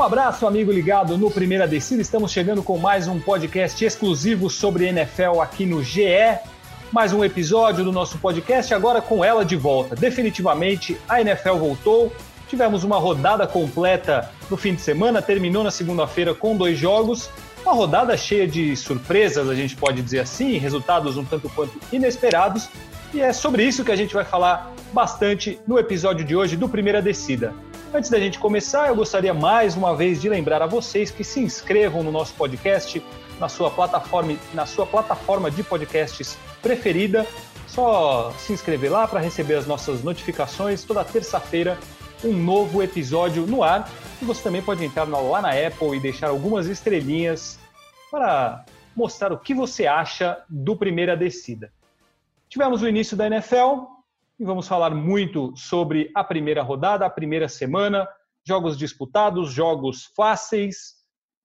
Um abraço, amigo ligado no Primeira Descida. Estamos chegando com mais um podcast exclusivo sobre NFL aqui no GE. Mais um episódio do nosso podcast, agora com ela de volta. Definitivamente, a NFL voltou. Tivemos uma rodada completa no fim de semana, terminou na segunda-feira com dois jogos. Uma rodada cheia de surpresas, a gente pode dizer assim, resultados um tanto quanto inesperados. E é sobre isso que a gente vai falar bastante no episódio de hoje do Primeira Descida. Antes da gente começar, eu gostaria mais uma vez de lembrar a vocês que se inscrevam no nosso podcast na sua plataforma, na sua plataforma de podcasts preferida. Só se inscrever lá para receber as nossas notificações toda terça-feira, um novo episódio no ar. E você também pode entrar lá na Apple e deixar algumas estrelinhas para mostrar o que você acha do Primeira Descida. Tivemos o início da NFL, e vamos falar muito sobre a primeira rodada, a primeira semana, jogos disputados, jogos fáceis,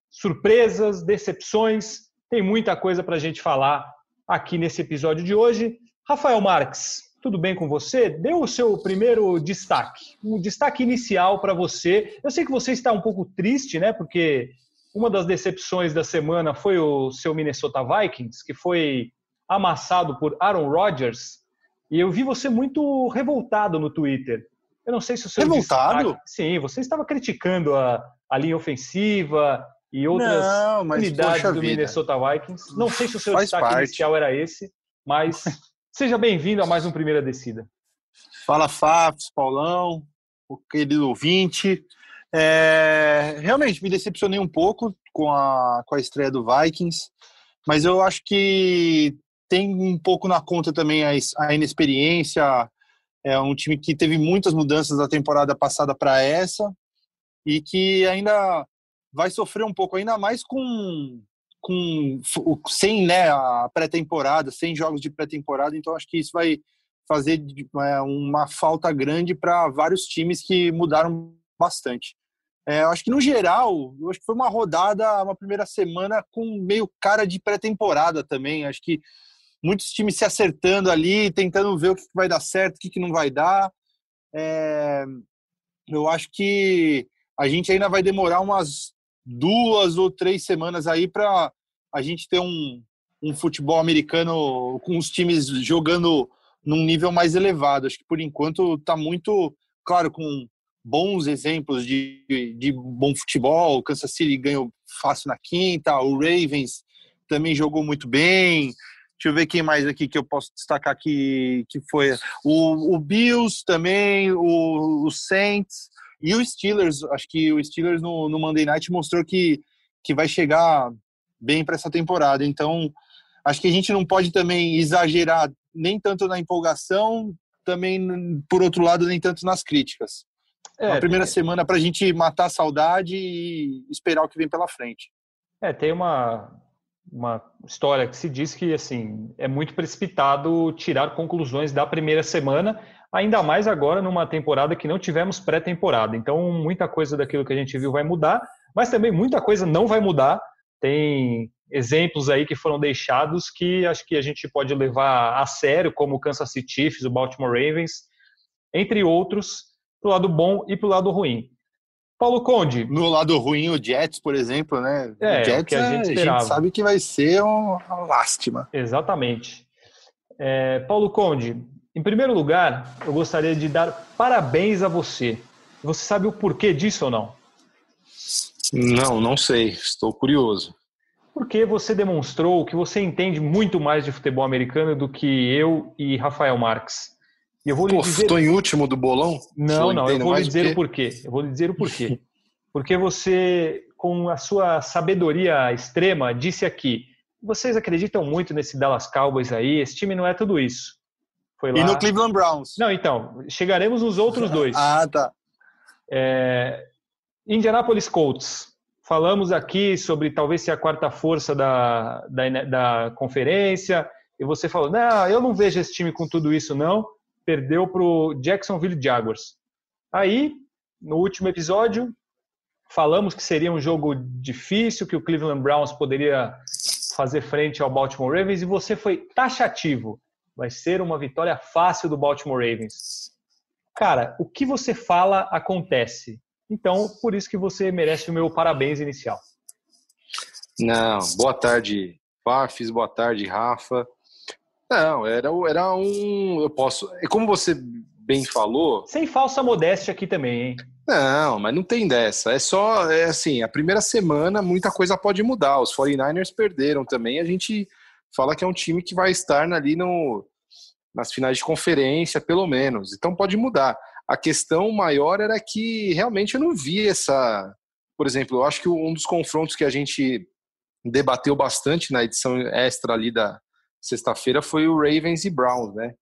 surpresas, decepções. Tem muita coisa para a gente falar aqui nesse episódio de hoje. Rafael Marques, tudo bem com você? Dê o seu primeiro destaque, um destaque inicial para você. Eu sei que você está um pouco triste, né? Porque uma das decepções da semana foi o seu Minnesota Vikings, que foi amassado por Aaron Rodgers e eu vi você muito revoltado no Twitter. Eu não sei se o seu Revoltado? Destaque... Sim, você estava criticando a, a linha ofensiva e outras não, unidades do vida. Minnesota Vikings. Não sei se o seu Faz destaque parte. inicial era esse, mas seja bem-vindo a mais um Primeira Descida. Fala, Fafs, Paulão, o querido ouvinte. É, realmente, me decepcionei um pouco com a, com a estreia do Vikings, mas eu acho que tem um pouco na conta também a, a inexperiência. É um time que teve muitas mudanças da temporada passada para essa e que ainda vai sofrer um pouco, ainda mais com, com sem né, a pré-temporada, sem jogos de pré-temporada. Então acho que isso vai fazer é, uma falta grande para vários times que mudaram bastante. É, acho que no geral, acho que foi uma rodada, uma primeira semana com meio cara de pré-temporada também. Acho que muitos times se acertando ali, tentando ver o que vai dar certo, o que não vai dar. É, eu acho que a gente ainda vai demorar umas duas ou três semanas aí para a gente ter um, um futebol americano com os times jogando num nível mais elevado. Acho que por enquanto está muito, claro, com bons exemplos de, de bom futebol. O Kansas City ganhou fácil na quinta, o Ravens também jogou muito bem. Deixa eu ver quem mais aqui que eu posso destacar que, que foi. O, o Bills também, o, o Saints e o Steelers. Acho que o Steelers no, no Monday Night mostrou que, que vai chegar bem para essa temporada. Então, acho que a gente não pode também exagerar nem tanto na empolgação, também, por outro lado, nem tanto nas críticas. É, a primeira tem... semana para a gente matar a saudade e esperar o que vem pela frente. É, tem uma, uma história que se diz que assim é muito precipitado tirar conclusões da primeira semana, ainda mais agora numa temporada que não tivemos pré-temporada. Então muita coisa daquilo que a gente viu vai mudar, mas também muita coisa não vai mudar. Tem exemplos aí que foram deixados que acho que a gente pode levar a sério, como o Kansas City Chiefs, o Baltimore Ravens, entre outros, para o lado bom e para o lado ruim. Paulo Conde. No lado ruim, o Jets, por exemplo, né? É, o Jets que a gente, a gente sabe que vai ser uma lástima. Exatamente. É, Paulo Conde, em primeiro lugar, eu gostaria de dar parabéns a você. Você sabe o porquê disso ou não? Não, não sei. Estou curioso. Porque você demonstrou que você entende muito mais de futebol americano do que eu e Rafael Marques. E eu vou Pô, lhe dizer... estou em último do bolão? Não, não, eu vou lhe dizer o porquê. Eu vou lhe dizer o porquê. Porque você, com a sua sabedoria extrema, disse aqui: vocês acreditam muito nesse Dallas Cowboys aí? Esse time não é tudo isso. Foi lá... E no Cleveland Browns. Não, então, chegaremos nos outros dois. ah, tá. É... Indianapolis Colts. Falamos aqui sobre talvez ser a quarta força da, da, da conferência, e você falou: não, eu não vejo esse time com tudo isso, não perdeu para o Jacksonville Jaguars. Aí, no último episódio, falamos que seria um jogo difícil, que o Cleveland Browns poderia fazer frente ao Baltimore Ravens e você foi taxativo. Vai ser uma vitória fácil do Baltimore Ravens. Cara, o que você fala acontece. Então, por isso que você merece o meu parabéns inicial. Não, boa tarde, Pafis, boa tarde, Rafa. Não, era, era um. Eu posso. Como você bem falou. Sem falsa modéstia aqui também, hein? Não, mas não tem dessa. É só, é assim, a primeira semana muita coisa pode mudar. Os 49ers perderam também. A gente fala que é um time que vai estar ali no, nas finais de conferência, pelo menos. Então pode mudar. A questão maior era que realmente eu não vi essa. Por exemplo, eu acho que um dos confrontos que a gente debateu bastante na edição extra ali da sexta-feira foi o Ravens e Browns, né?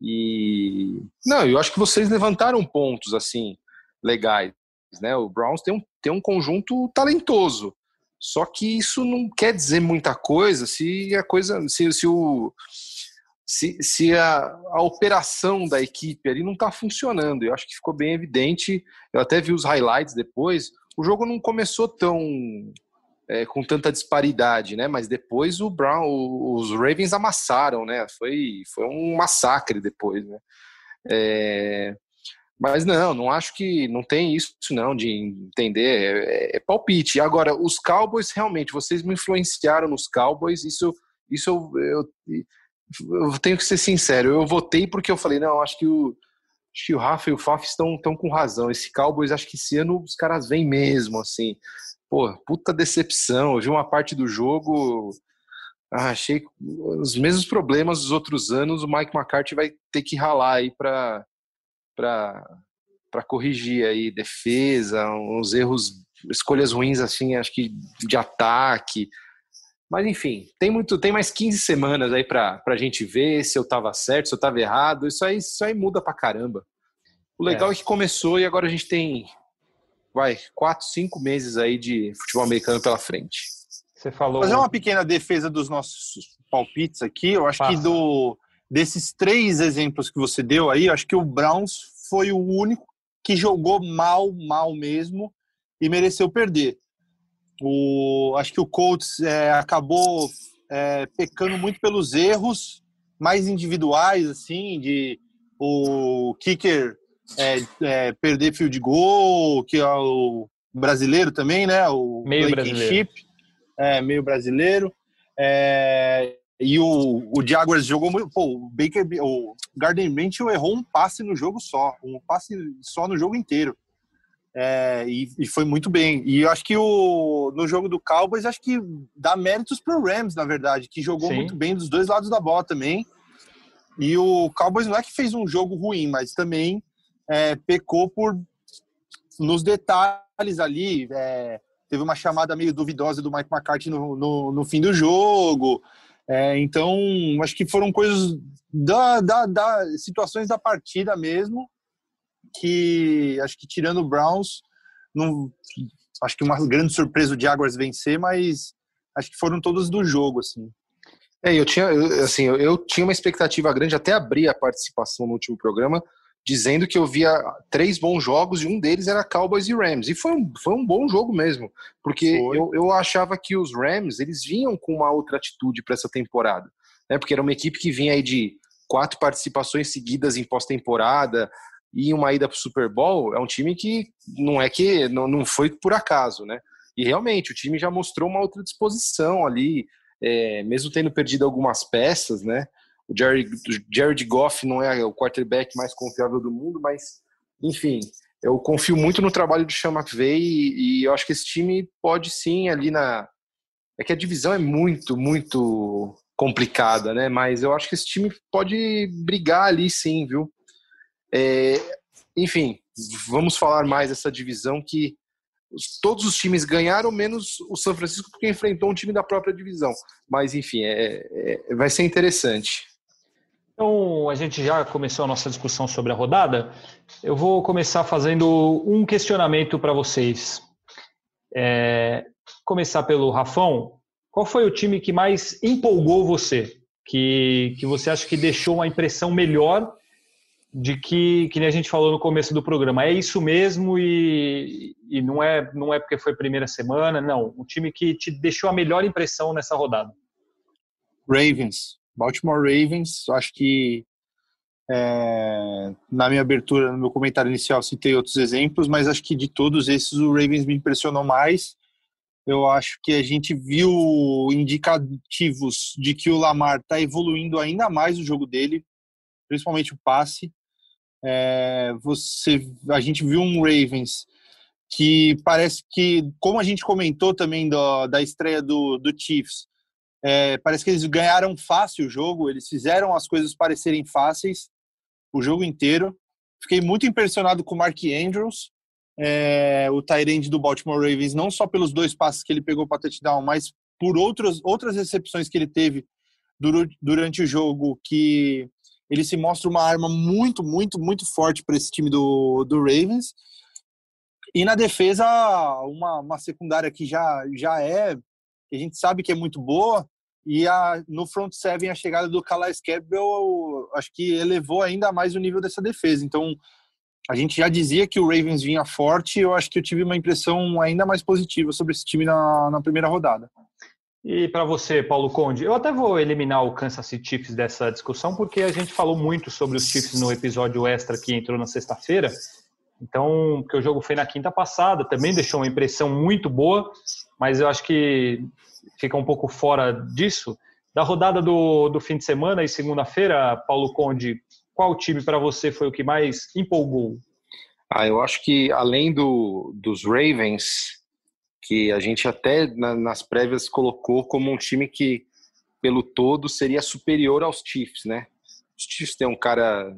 E não, eu acho que vocês levantaram pontos assim legais, né? O Browns tem um, tem um conjunto talentoso. Só que isso não quer dizer muita coisa se a coisa se, se o se, se a, a operação da equipe ali não está funcionando. Eu acho que ficou bem evidente. Eu até vi os highlights depois. O jogo não começou tão é, com tanta disparidade, né? Mas depois o Brown, os Ravens amassaram, né? Foi, foi um massacre depois, né? É, mas não, não acho que não tem isso não de entender. É, é, palpite. Agora, os Cowboys realmente, vocês me influenciaram nos Cowboys. Isso, isso eu, eu, eu tenho que ser sincero. Eu votei porque eu falei não, acho que o que o Rafa e o Faf estão, estão com razão. Esse Cowboys, acho que esse ano os caras vêm mesmo, assim pô, puta decepção. Eu vi uma parte do jogo, ah, achei os mesmos problemas dos outros anos. O Mike McCarthy vai ter que ralar aí para para corrigir aí defesa, uns erros, escolhas ruins assim, acho que de ataque. Mas enfim, tem muito, tem mais 15 semanas aí para a gente ver se eu estava certo, se eu estava errado. Isso aí, isso aí muda para caramba. O legal é. é que começou e agora a gente tem vai, quatro, cinco meses aí de futebol americano pela frente. Você falou. Fazer uma pequena defesa dos nossos palpites aqui. Eu acho Passa. que do desses três exemplos que você deu aí, eu acho que o Browns foi o único que jogou mal, mal mesmo e mereceu perder. O, acho que o Colts é, acabou é, pecando muito pelos erros mais individuais, assim, de o kicker é, é, perder fio de gol, que é o brasileiro também, né? O meio brasileiro. é, meio brasileiro. É, e o, o Jaguars jogou muito. Pô, o Baker, o Garden Mitchell errou um passe no jogo só, um passe só no jogo inteiro. É, e, e, foi muito bem. E eu acho que o, no jogo do Cowboys, acho que dá méritos pro Rams, na verdade, que jogou Sim. muito bem dos dois lados da bola também. E o Cowboys não é que fez um jogo ruim, mas também é, pecou por nos detalhes ali. É, teve uma chamada meio duvidosa do Mike McCarthy no, no, no fim do jogo. É, então, acho que foram coisas da, da, da, situações da partida mesmo, que acho que tirando o Browns, não, acho que uma grande surpresa o Jaguars vencer, mas acho que foram todas do jogo, assim. É, eu tinha, assim, eu, eu tinha uma expectativa grande, até abrir a participação no último programa, dizendo que eu via três bons jogos e um deles era Cowboys e Rams. E foi um, foi um bom jogo mesmo, porque eu, eu achava que os Rams eles vinham com uma outra atitude para essa temporada, né? Porque era uma equipe que vinha aí de quatro participações seguidas em pós-temporada e uma ida para o Super Bowl. É um time que não é que não, não foi por acaso, né? E realmente o time já mostrou uma outra disposição ali, é, mesmo tendo perdido algumas peças, né? O Jared, Goff não é o quarterback mais confiável do mundo, mas, enfim, eu confio muito no trabalho do Sean McVay e, e eu acho que esse time pode sim ali na. É que a divisão é muito, muito complicada, né? Mas eu acho que esse time pode brigar ali sim, viu? É, enfim, vamos falar mais dessa divisão que todos os times ganharam, menos o São Francisco, porque enfrentou um time da própria divisão. Mas, enfim, é, é, vai ser interessante. Então, a gente já começou a nossa discussão sobre a rodada. Eu vou começar fazendo um questionamento para vocês. É, começar pelo Rafão. Qual foi o time que mais empolgou você? Que, que você acha que deixou uma impressão melhor de que, que nem a gente falou no começo do programa, é isso mesmo e, e não, é, não é porque foi primeira semana, não. O time que te deixou a melhor impressão nessa rodada. Ravens. Baltimore Ravens, acho que É, na minha abertura, no meu comentário inicial, citei outros exemplos, mas acho que de todos esses o Ravens me impressionou mais. Eu acho que a gente viu indicativos de que o Lamar está evoluindo ainda mais o jogo dele, principalmente o passe. É, você, a gente viu um Ravens que parece que, como a gente comentou também do, da estreia do, do Chiefs, é, parece que eles ganharam fácil o jogo, eles fizeram as coisas parecerem fáceis o jogo inteiro. Fiquei muito impressionado com o Mark Andrews, é, o Tyrande do Baltimore Ravens, não só pelos dois passes que ele pegou para touchdown, mas por outras, outras recepções que ele teve durante o jogo, que ele se mostra uma arma muito, muito, muito forte para esse time do, do Ravens. E na defesa, uma, uma secundária que já, já é, que a gente sabe que é muito boa, e a, no front seven, a chegada do Calais Campbell, acho que elevou ainda mais o nível dessa defesa. Então, a gente já dizia que o Ravens vinha forte, eu acho que eu tive uma impressão ainda mais positiva sobre esse time na, na primeira rodada. E para você, Paulo Conde, eu até vou eliminar o Kansas City Chiefs dessa discussão, porque a gente falou muito sobre os Chiefs no episódio extra que entrou na sexta-feira. Então, porque o jogo foi na quinta passada, também deixou uma impressão muito boa, mas eu acho que fica um pouco fora disso. Da rodada do, do fim de semana e segunda-feira, Paulo Conde, qual time para você foi o que mais empolgou? Ah, eu acho que além do, dos Ravens, que a gente até na, nas prévias colocou como um time que, pelo todo, seria superior aos Chiefs, né? Os Chiefs têm um cara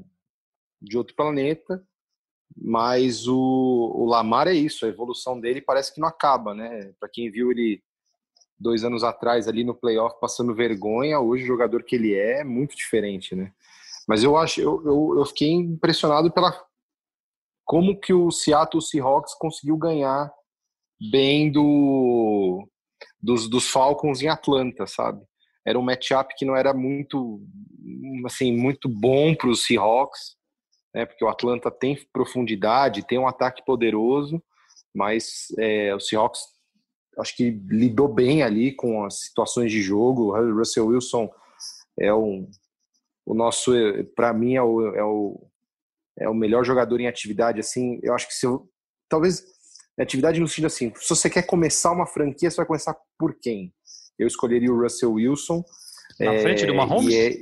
de outro planeta, mas o, o Lamar é isso, a evolução dele parece que não acaba, né? Para quem viu ele dois anos atrás ali no playoff passando vergonha, hoje o jogador que ele é é muito diferente, né? Mas eu acho, eu, eu, eu fiquei impressionado pela como que o Seattle Seahawks conseguiu ganhar bem do, dos, dos Falcons em Atlanta, sabe? Era um matchup que não era muito, assim, muito bom para os Seahawks, né? Porque o Atlanta tem profundidade, tem um ataque poderoso, mas é, o Seahawks acho que lidou bem ali com as situações de jogo. O Russell Wilson é um, o nosso, para mim é o, é o é o melhor jogador em atividade. Assim, eu acho que se eu, talvez atividade no sentido assim, se você quer começar uma franquia, você vai começar por quem? Eu escolheria o Russell Wilson. Na é, frente do Mahomes? É,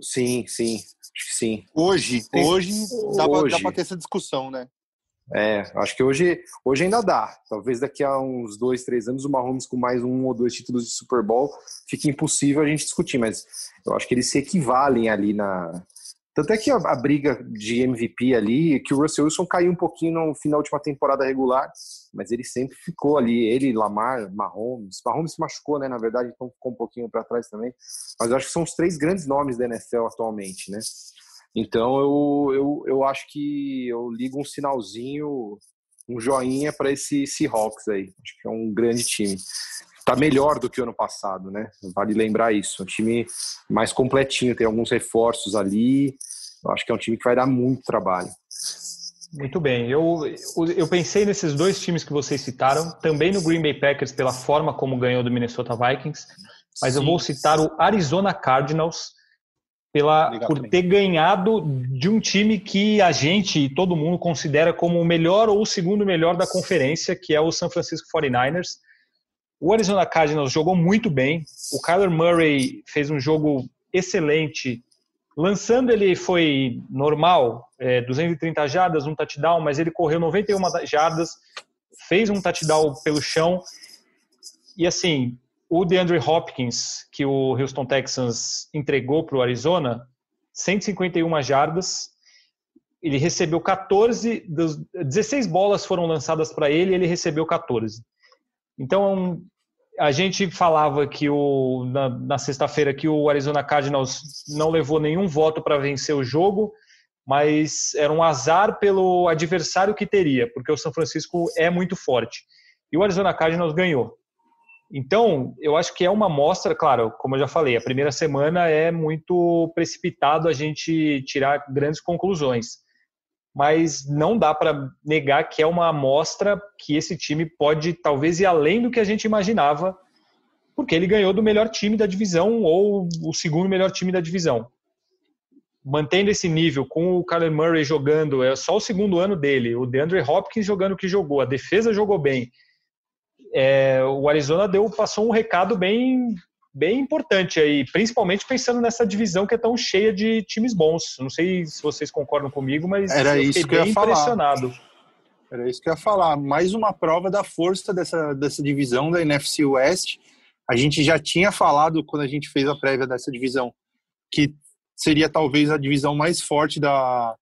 sim, sim, sim. Hoje, hoje, dá para ter essa discussão, né? É, acho que hoje, hoje ainda dá. Talvez daqui a uns dois, três anos o Mahomes com mais um ou dois títulos de Super Bowl fique impossível a gente discutir, mas eu acho que eles se equivalem ali na, tanto é que a, a, briga de MVP ali, que o Russell Wilson caiu um pouquinho no final da última temporada regular, mas ele sempre ficou ali, ele, Lamar, Mahomes. Mahomes se machucou, né, na verdade, então ficou um pouquinho para trás também. Mas eu acho que são os três grandes nomes da NFL atualmente, né? Então eu, eu, eu acho que eu ligo um sinalzinho, um joinha para esse Seahawks aí. Acho que é um grande time tá melhor do que o ano passado, né? Vale lembrar isso. Um time mais completinho, tem alguns reforços ali. Eu acho que é um time que vai dar muito trabalho. Muito bem. Eu, eu pensei nesses dois times que vocês citaram, também no Green Bay Packers pela forma como ganhou do Minnesota Vikings, mas Sim. eu vou citar o Arizona Cardinals pela, por ter ganhado de um time que a gente e todo mundo considera como o melhor ou o segundo melhor da conferência, que é o San Francisco 49ers. O Arizona Cardinals jogou muito bem. O Kyler Murray fez um jogo excelente. Lançando ele foi normal, é, 230 jardas, um touchdown, mas ele correu 91 jardas, fez um touchdown pelo chão. E assim, o DeAndre Hopkins, que o Houston Texans entregou para o Arizona, 151 jardas, ele recebeu 14, 16 bolas foram lançadas para ele e ele recebeu 14. Então, a gente falava que o, na, na sexta-feira que o Arizona Cardinals não levou nenhum voto para vencer o jogo, mas era um azar pelo adversário que teria, porque o São Francisco é muito forte. E o Arizona Cardinals ganhou. Então, eu acho que é uma mostra, claro, como eu já falei, a primeira semana é muito precipitado a gente tirar grandes conclusões mas não dá para negar que é uma amostra que esse time pode talvez ir além do que a gente imaginava, porque ele ganhou do melhor time da divisão ou o segundo melhor time da divisão. mantendo esse nível com o Kyler Murray jogando, é só o segundo ano dele, o DeAndre Hopkins jogando o que jogou, a defesa jogou bem. É, o Arizona deu passou um recado bem bem importante aí, principalmente pensando nessa divisão que é tão cheia de times bons. Não sei se vocês concordam comigo, mas Era eu isso que eu ia impressionado. Falar. Era isso que eu ia falar. Mais uma prova da força dessa, dessa divisão da NFC West. A gente já tinha falado quando a gente fez a prévia dessa divisão que seria talvez a divisão mais forte da,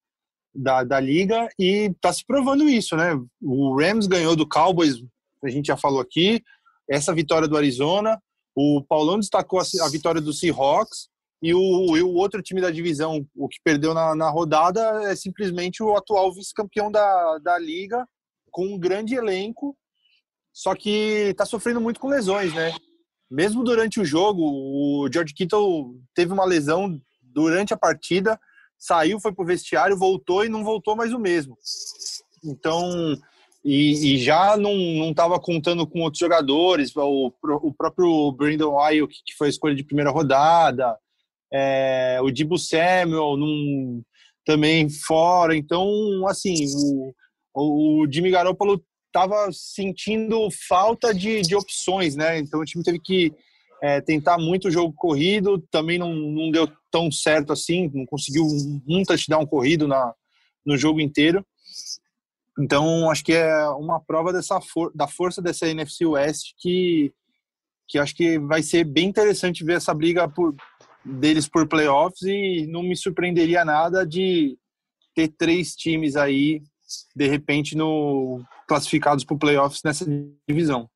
da, da liga e está se provando isso, né? O Rams ganhou do Cowboys, a gente já falou aqui, essa vitória do Arizona, o Paulão destacou a, vitória do Seahawks e o, e o, outro time da divisão, o que perdeu na, na rodada, é simplesmente o atual vice-campeão da, da liga, com um grande elenco, só que está sofrendo muito com lesões, né? Mesmo durante o jogo, o George Kittle teve uma lesão durante a partida, saiu, foi pro vestiário, voltou e não voltou mais o mesmo. Então, e, e já não estava contando com outros jogadores, o, o próprio Brandon Ayuk, que foi a escolha de primeira rodada, é, o Dibu Samuel num, também fora. Então, assim, o, o Jimmy Garoppolo estava sentindo falta de, de opções, né? Então o time teve que é, tentar muito o jogo corrido, também não, não deu tão certo assim, não conseguiu um touchdown corrido na, no jogo inteiro. Então, acho que é uma prova dessa for da força dessa NFC West que, que acho que vai ser bem interessante ver essa briga por, deles por playoffs e não me surpreenderia nada de ter três times aí, de repente, no classificados para playoffs nessa divisão.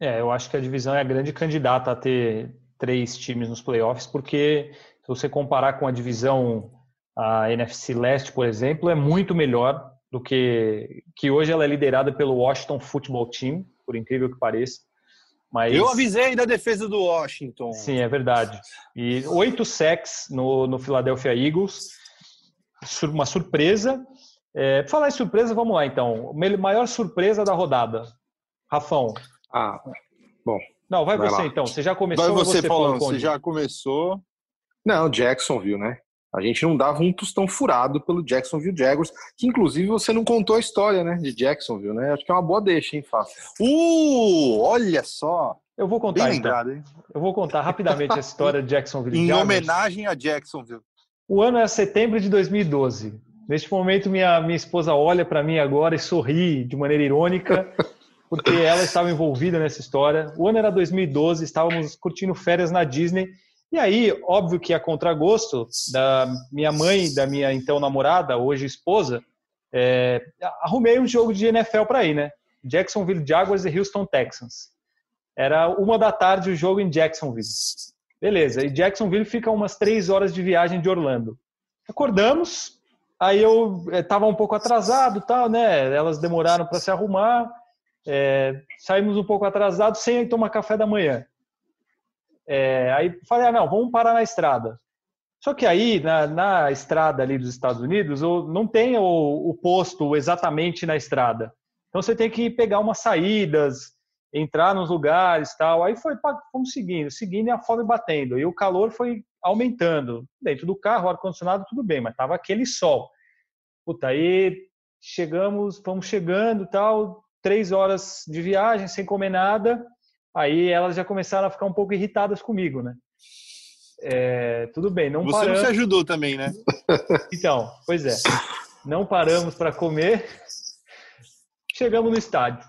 É, eu acho que a divisão é a grande candidata a ter três times nos playoffs, porque se você comparar com a divisão, a NFC Leste, por exemplo, é muito melhor do que que hoje ela é liderada pelo Washington Football Team, por incrível que pareça. Mas... Eu avisei da defesa do Washington. Sim, é verdade. E oito sacks no, no Philadelphia Eagles, uma surpresa. É, falar em surpresa, vamos lá então. Maior surpresa da rodada. Rafão, ah, bom. Não, vai, vai você lá. então. Você já começou. Vai você, você Paulo, você já começou. Não, Jacksonville, né? A gente não dava um tostão furado pelo Jacksonville Jaguars, que inclusive você não contou a história, né, de Jacksonville, né? Acho que é uma boa deixa, hein, Fábio? Uh, olha só! Eu vou contar, Bem então. lembrado, hein? Eu vou contar rapidamente a história de Jacksonville Em Jaguars. homenagem a Jacksonville. O ano é setembro de 2012. Neste momento, minha, minha esposa olha para mim agora e sorri de maneira irônica, porque ela estava envolvida nessa história. O ano era 2012, estávamos curtindo férias na Disney. E aí, óbvio que a contragosto da minha mãe, da minha então namorada, hoje esposa, é, arrumei um jogo de NFL para ir, né? Jacksonville Jaguars e Houston Texans. Era uma da tarde o jogo em Jacksonville. Beleza, e Jacksonville fica umas três horas de viagem de Orlando. Acordamos, aí eu estava um pouco atrasado, tal, né? Elas demoraram para se arrumar. É, saímos um pouco atrasados sem tomar café da manhã. É, aí falei, ah, não, vamos parar na estrada. Só que aí, na, na estrada ali dos Estados Unidos, não tem o, o, posto exatamente na estrada. Então você tem que pegar umas saídas, entrar nos lugares tal. Aí foi, fomos seguindo, seguindo e a fome batendo. E o calor foi aumentando. Dentro do carro, ar-condicionado, tudo bem, mas tava aquele sol. Puta, aí chegamos, fomos chegando tal, três horas de viagem sem comer nada. Aí elas já começaram a ficar um pouco irritadas comigo, né? É, tudo bem, não Você paramos. Você não se ajudou também, né? Então, pois é. Não paramos para comer. Chegamos no estádio.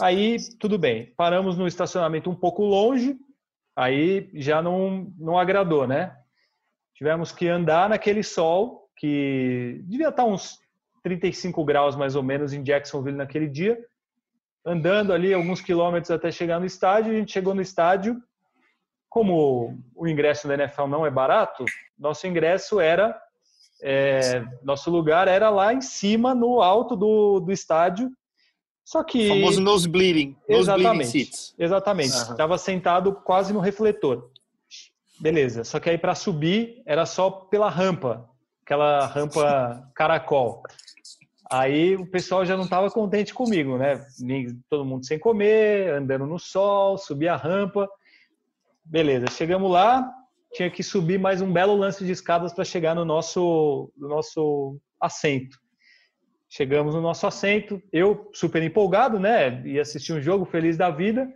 Aí, tudo bem. Paramos no estacionamento um pouco longe. Aí já não, não agradou, né? Tivemos que andar naquele sol que devia estar uns 35 graus mais ou menos em Jacksonville naquele dia andando ali alguns quilômetros até chegar no estádio. A gente chegou no estádio, como o ingresso da NFL não é barato, nosso ingresso era, é, nosso lugar era lá em cima, no alto do, do estádio. Só que. O famoso nose bleeding. Nose exatamente. Bleeding seats. Exatamente. Estava uhum. sentado quase no refletor. Beleza. Só que aí para subir era só pela rampa, aquela rampa caracol. Aí o pessoal já não estava contente comigo, né? Todo mundo sem comer, andando no sol, subir a rampa. Beleza, chegamos lá. tinha que subir mais um belo lance de escadas para chegar no nosso, no nosso assento. Chegamos no nosso assento, eu super empolgado, né? Ia assistir um jogo feliz da vida.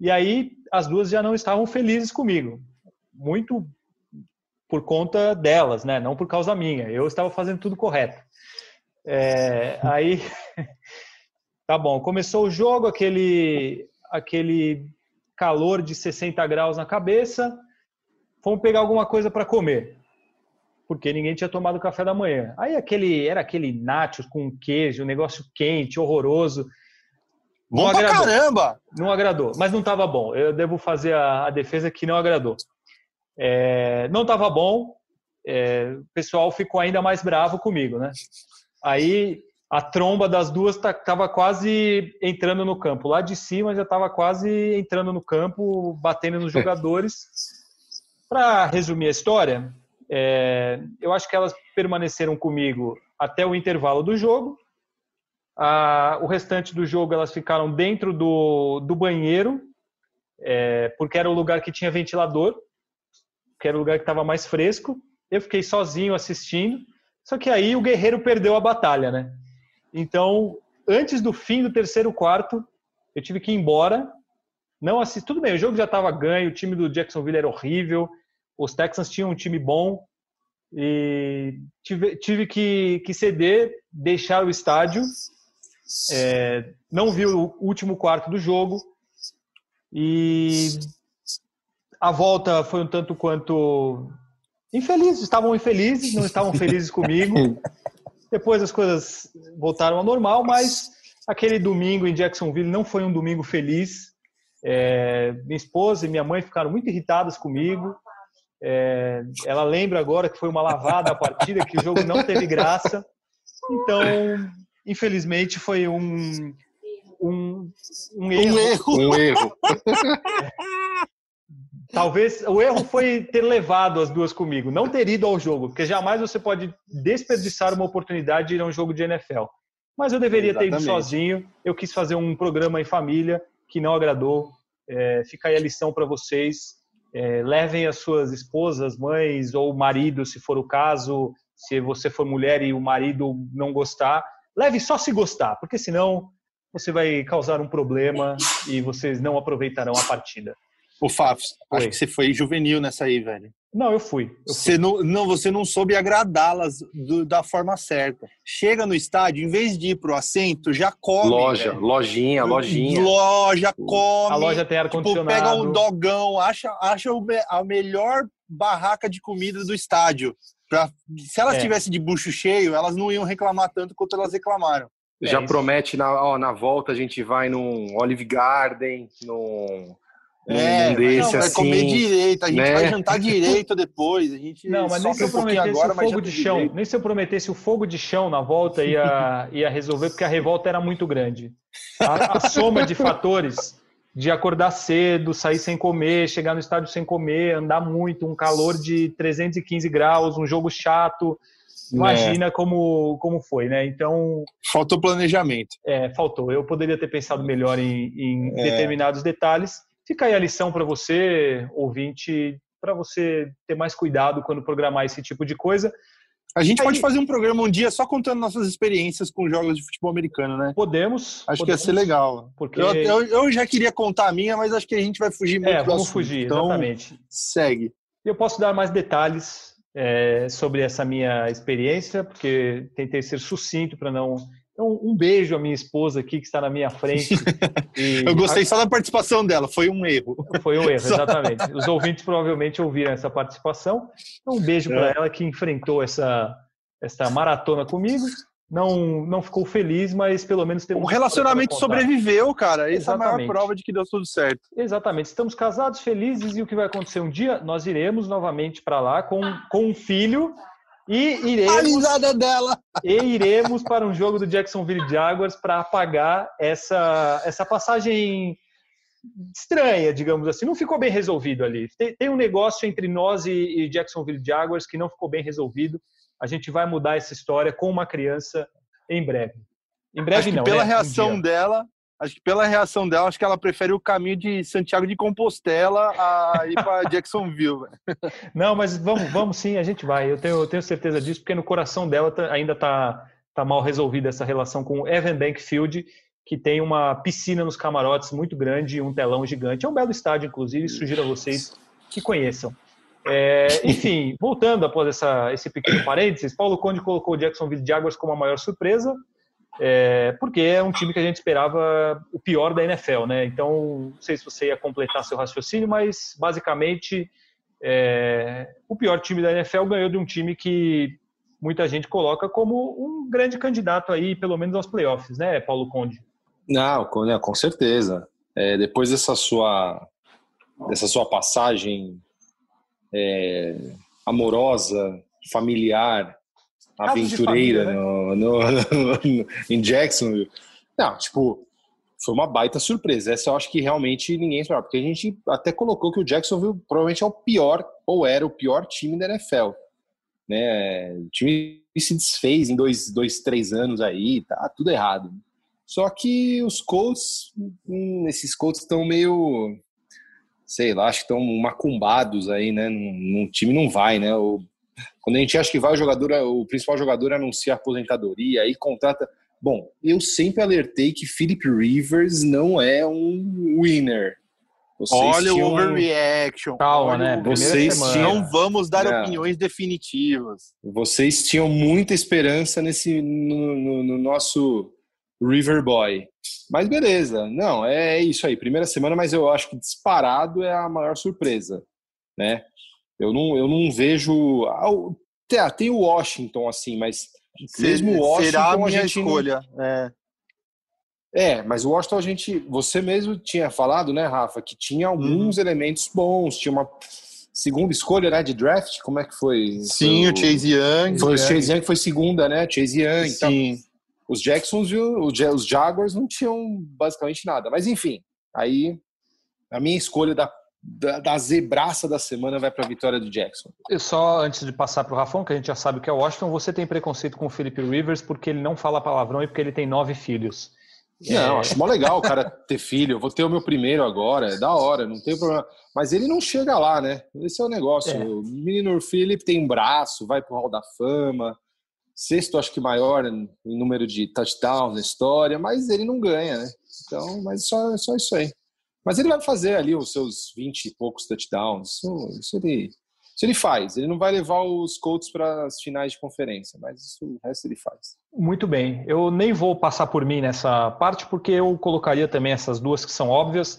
E aí as duas já não estavam felizes comigo. Muito por conta delas, né? Não por causa minha. Eu estava fazendo tudo correto. É, aí, tá bom. Começou o jogo, aquele, aquele calor de 60 graus na cabeça. Fomos pegar alguma coisa para comer porque ninguém tinha tomado café da manhã. Aí aquele era aquele nachos com queijo, um negócio quente, horroroso. Bom não pra agradou. caramba! Não agradou, mas não estava bom. Eu devo fazer a, a defesa que não agradou. É, não estava bom, é, o pessoal ficou ainda mais bravo comigo, né? Aí a tromba das duas estava quase entrando no campo. Lá de cima já estava quase entrando no campo, batendo nos jogadores. Para resumir a história, é, eu acho que elas permaneceram comigo até o intervalo do jogo. o restante do jogo elas ficaram dentro do, do banheiro, é, porque era o lugar que tinha ventilador, que era o lugar que estava mais fresco. Eu fiquei sozinho assistindo. Só que aí o guerreiro perdeu a batalha, né? Então, antes do fim do terceiro quarto, eu tive que ir embora. Não assisti. Tudo bem, o jogo já estava ganho, o time do Jacksonville era horrível os Texans tinham um time bom e tive, tive que, que ceder, deixar o estádio. É, não vi o último quarto do jogo e a volta foi um tanto quanto infeliz. Estavam infelizes, não estavam felizes comigo. Depois as coisas voltaram ao normal, mas aquele domingo em Jacksonville não foi um domingo feliz. É, minha esposa e minha mãe ficaram muito irritadas comigo. É, ela lembra agora que foi uma lavada a partida, que o jogo não teve graça. Então, infelizmente, foi um, um, um erro. Um erro. Um erro. Talvez o erro foi ter levado as duas comigo, não ter ido ao jogo, porque jamais você pode desperdiçar uma oportunidade de ir a um jogo de NFL. Mas eu deveria Exatamente. ter ido sozinho. Eu quis fazer um programa em família que não agradou. É, fica aí a lição para vocês. É, levem as suas esposas, mães ou marido, se for o caso, se você for mulher e o marido não gostar, leve só se gostar, porque senão você vai causar um problema e vocês não aproveitarão a partida. O Fafs, acho que você foi juvenil nessa aí, velho. Não, eu fui. Eu você fui. não, não, você não soube agradá-las da forma certa. Chega no estádio, em vez de ir pro assento, já come. Loja, velho. lojinha, lojinha. Loja, come. A loja tem ar condicionado. Tipo, pega um dogão, acha, acha a melhor barraca de comida do estádio. Pra, se elas é. tivessem de bucho cheio, elas não iam reclamar tanto quanto elas reclamaram. Já é promete na, ó, na volta a gente vai num Olive Garden, num é, desse, não, vai comer assim, direito, a gente né? vai jantar direito depois. A gente não, mas nem se eu prometesse agora, o fogo de chão, direito. nem se eu prometesse o fogo de chão na volta ia, ia resolver, porque a revolta era muito grande. A, a soma de fatores de acordar cedo, sair sem comer, chegar no estádio sem comer, andar muito, um calor de 315 graus, um jogo chato. Imagina é. como, como foi, né? Então. Faltou planejamento. É, faltou. Eu poderia ter pensado melhor em, em é. determinados detalhes. Fica aí a lição para você, ouvinte, para você ter mais cuidado quando programar esse tipo de coisa. A gente aí, pode fazer um programa um dia só contando nossas experiências com jogos de futebol americano, né? Podemos. Acho podemos, que ia ser legal. Porque... Eu, eu, eu, já queria contar a minha, mas acho que a gente vai fugir muito é, vamos assunto. fugir, então, exatamente. Segue. Eu posso dar mais detalhes é, sobre essa minha experiência, porque tentei ser sucinto para não então, um beijo à minha esposa aqui, que está na minha frente. E... Eu gostei só da participação dela, foi um erro. Foi um erro, exatamente. Os ouvintes provavelmente ouviram essa participação. Então, um beijo para é. ela que enfrentou essa, essa maratona comigo. Não, não ficou feliz, mas pelo menos teve um. O relacionamento sobreviveu, cara. Essa exatamente. é a maior prova de que deu tudo certo. Exatamente. Estamos casados, felizes, e o que vai acontecer um dia? Nós iremos novamente para lá com, com um filho e iremos, a dela. E iremos para um jogo do Jacksonville Jaguars para apagar essa, essa passagem estranha, digamos assim. Não ficou bem resolvido ali. Tem, tem um negócio entre nós e, e, Jacksonville Jaguars que não ficou bem resolvido. A gente vai mudar essa história com uma criança em breve. Em breve Acho não. Pela né? reação um dela, acho que pela reação dela, acho que ela prefere o caminho de Santiago de Compostela a ir para Jacksonville. Não, mas vamos, vamos sim, a gente vai. Eu tenho, eu tenho certeza disso, porque no coração dela tá, ainda está tá mal resolvida essa relação com o Evan Bankfield, que tem uma piscina nos camarotes muito grande e um telão gigante. É um belo estádio, inclusive, sugiro a vocês que conheçam. É, enfim, voltando após essa, esse pequeno parênteses, Paulo Conde colocou o Jacksonville Jaguars como a maior surpresa, é, porque é um time que a gente esperava o pior da NFL, né? Então, não sei se você ia completar seu raciocínio, mas basicamente é, o pior time da NFL ganhou de um time que muita gente coloca como um grande candidato aí, pelo menos aos playoffs, né, Paulo Conde? Não, com, né, certeza. É, depois dessa sua, dessa sua passagem é, amorosa, familiar, aventureira família, né? no, no, no, em Jacksonville. Não, tipo, foi uma baita surpresa. Essa eu acho que realmente ninguém esperava, porque a gente até colocou que o Jacksonville provavelmente é o pior, ou era o pior time da NFL. Né? O time se desfez em dois, dois três anos aí, tá tudo errado. Só que os Colts, hum, esses Colts estão meio, sei lá, acho que estão macumbados aí, né? Num, num time não vai, né? O quando a gente acha que vai o jogador, o principal jogador anuncia a aposentadoria, aí contrata. Bom, eu sempre alertei que Philip Rivers não é um winner. Vocês Olha tinham... o overreaction. Calma, Olha, né? Vocês tinham... não vamos dar não. opiniões definitivas. Vocês tinham muita esperança nesse no, no, no nosso River Boy. Mas beleza, não, é isso aí. Primeira semana, mas eu acho que disparado é a maior surpresa, né? Eu não, eu não vejo. Ah, tem o Washington, assim, mas mesmo o Washington. Será a minha a escolha. Não... É. é, mas o Washington a gente. Você mesmo tinha falado, né, Rafa, que tinha alguns uhum. elementos bons, tinha uma segunda escolha né, de draft, como é que foi? Sim, foi o, Chase Young. Foi o Chase Young que foi segunda, né? Chase Young. Sim. Então, os Jacksons, os Jaguars não tinham basicamente nada. Mas enfim, aí a minha escolha da da, da zebraça da semana vai para a vitória do Jackson. E só antes de passar para o Rafão, que a gente já sabe que é o Washington, você tem preconceito com o Felipe Rivers porque ele não fala palavrão e porque ele tem nove filhos. Não, é... acho mó legal o cara ter filho. Eu vou ter o meu primeiro agora, é da hora, não tem problema. Mas ele não chega lá, né? Esse é o negócio. É. O menino Philip tem um braço, vai pro Hall da Fama. Sexto, acho que maior em número de touchdowns na história, mas ele não ganha, né? Então, mas só, só isso aí. Mas ele vai fazer ali os seus 20 e poucos touchdowns. Isso, isso, ele, isso ele faz. Ele não vai levar os Colts para as finais de conferência, mas isso, o resto ele faz. Muito bem. Eu nem vou passar por mim nessa parte, porque eu colocaria também essas duas que são óbvias.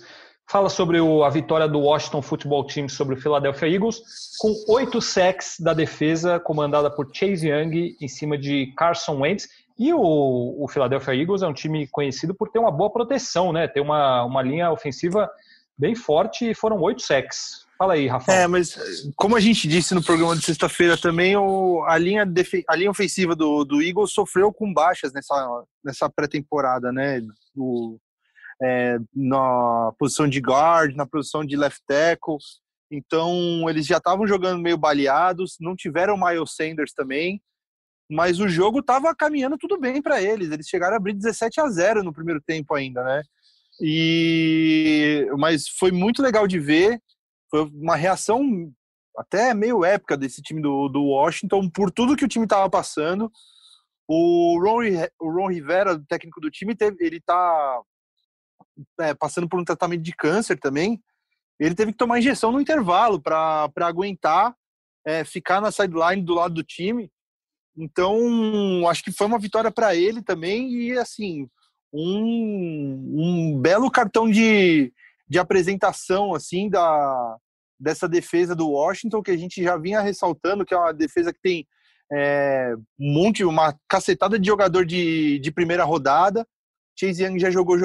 Fala sobre o, a vitória do Washington Football Team sobre o Philadelphia Eagles, com oito sacks da defesa, comandada por Chase Young, em cima de Carson Wentz. E o, o, Philadelphia Eagles é um time conhecido por ter uma boa proteção, né? Ter uma, uma linha ofensiva bem forte e foram oito sacks. Fala aí, Rafael. É, mas como a gente disse no programa de sexta-feira também, o, a, linha a linha ofensiva do, do Eagles sofreu com baixas nessa, nessa pré-temporada, né? O, é, na posição de guard, na posição de left tackle. Então, eles já estavam jogando meio baleados, não tiveram Miles Sanders também mas o jogo estava caminhando tudo bem para eles. Eles chegaram a abrir 17 a 0 no primeiro tempo ainda, né? E mas foi muito legal de ver. Foi uma reação até meio épica desse time do, do Washington por tudo que o time estava passando. O Ron, o Ron Rivera, técnico do time, teve, ele está é, passando por um tratamento de câncer também. Ele teve que tomar injeção no intervalo para aguentar é, ficar na sideline do lado do time. Então, acho que foi uma vitória para ele também e, assim, um, um belo cartão de, de apresentação, assim, da, dessa defesa do Washington, que a gente já vinha ressaltando, que é uma defesa que tem é, um monte, uma cacetada de jogador de, de primeira rodada, Chase Young já jogou,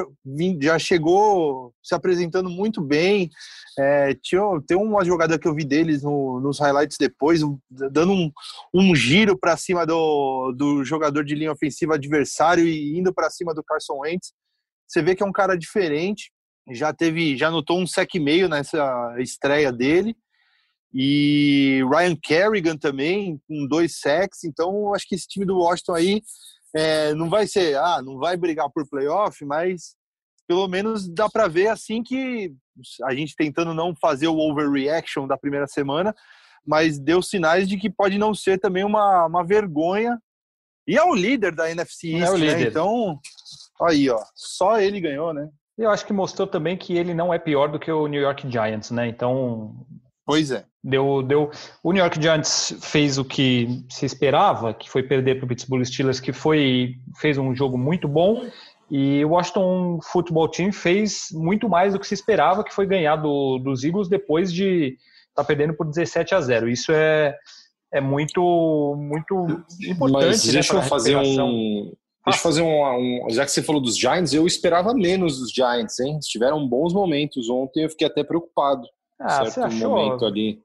já chegou se apresentando muito bem. É, tinha, tem uma jogada que eu vi deles no, nos highlights depois, dando um, um giro para cima do, do jogador de linha ofensiva adversário e indo para cima do Carson Wentz. Você vê que é um cara diferente. Já teve, já notou um sec meio nessa estreia dele. E Ryan Kerrigan também, com dois sacks. Então, acho que esse time do Washington aí é, não vai ser, ah, não vai brigar por playoff, mas pelo menos dá para ver assim que a gente tentando não fazer o overreaction da primeira semana, mas deu sinais de que pode não ser também uma, uma vergonha. E é o líder da NFC East, é o né? líder. Né? Então, aí, ó, só ele ganhou, né? Eu acho que mostrou também que ele não é pior do que o New York Giants, né? Então, Pois é. Deu, deu. O New York Giants fez o que se esperava, que foi perder para o Pittsburgh Steelers, que foi fez um jogo muito bom. E o Washington Football Team fez muito mais do que se esperava, que foi ganhar do, dos Eagles depois de estar tá perdendo por 17 a 0. Isso é, é muito, muito importante. Mas né, deixa né, eu fazer um. Deixa eu fazer um, um, Já que você falou dos Giants, eu esperava menos dos Giants, hein? Tiveram bons momentos ontem, eu fiquei até preocupado. Ah, certo você achou? momento ali.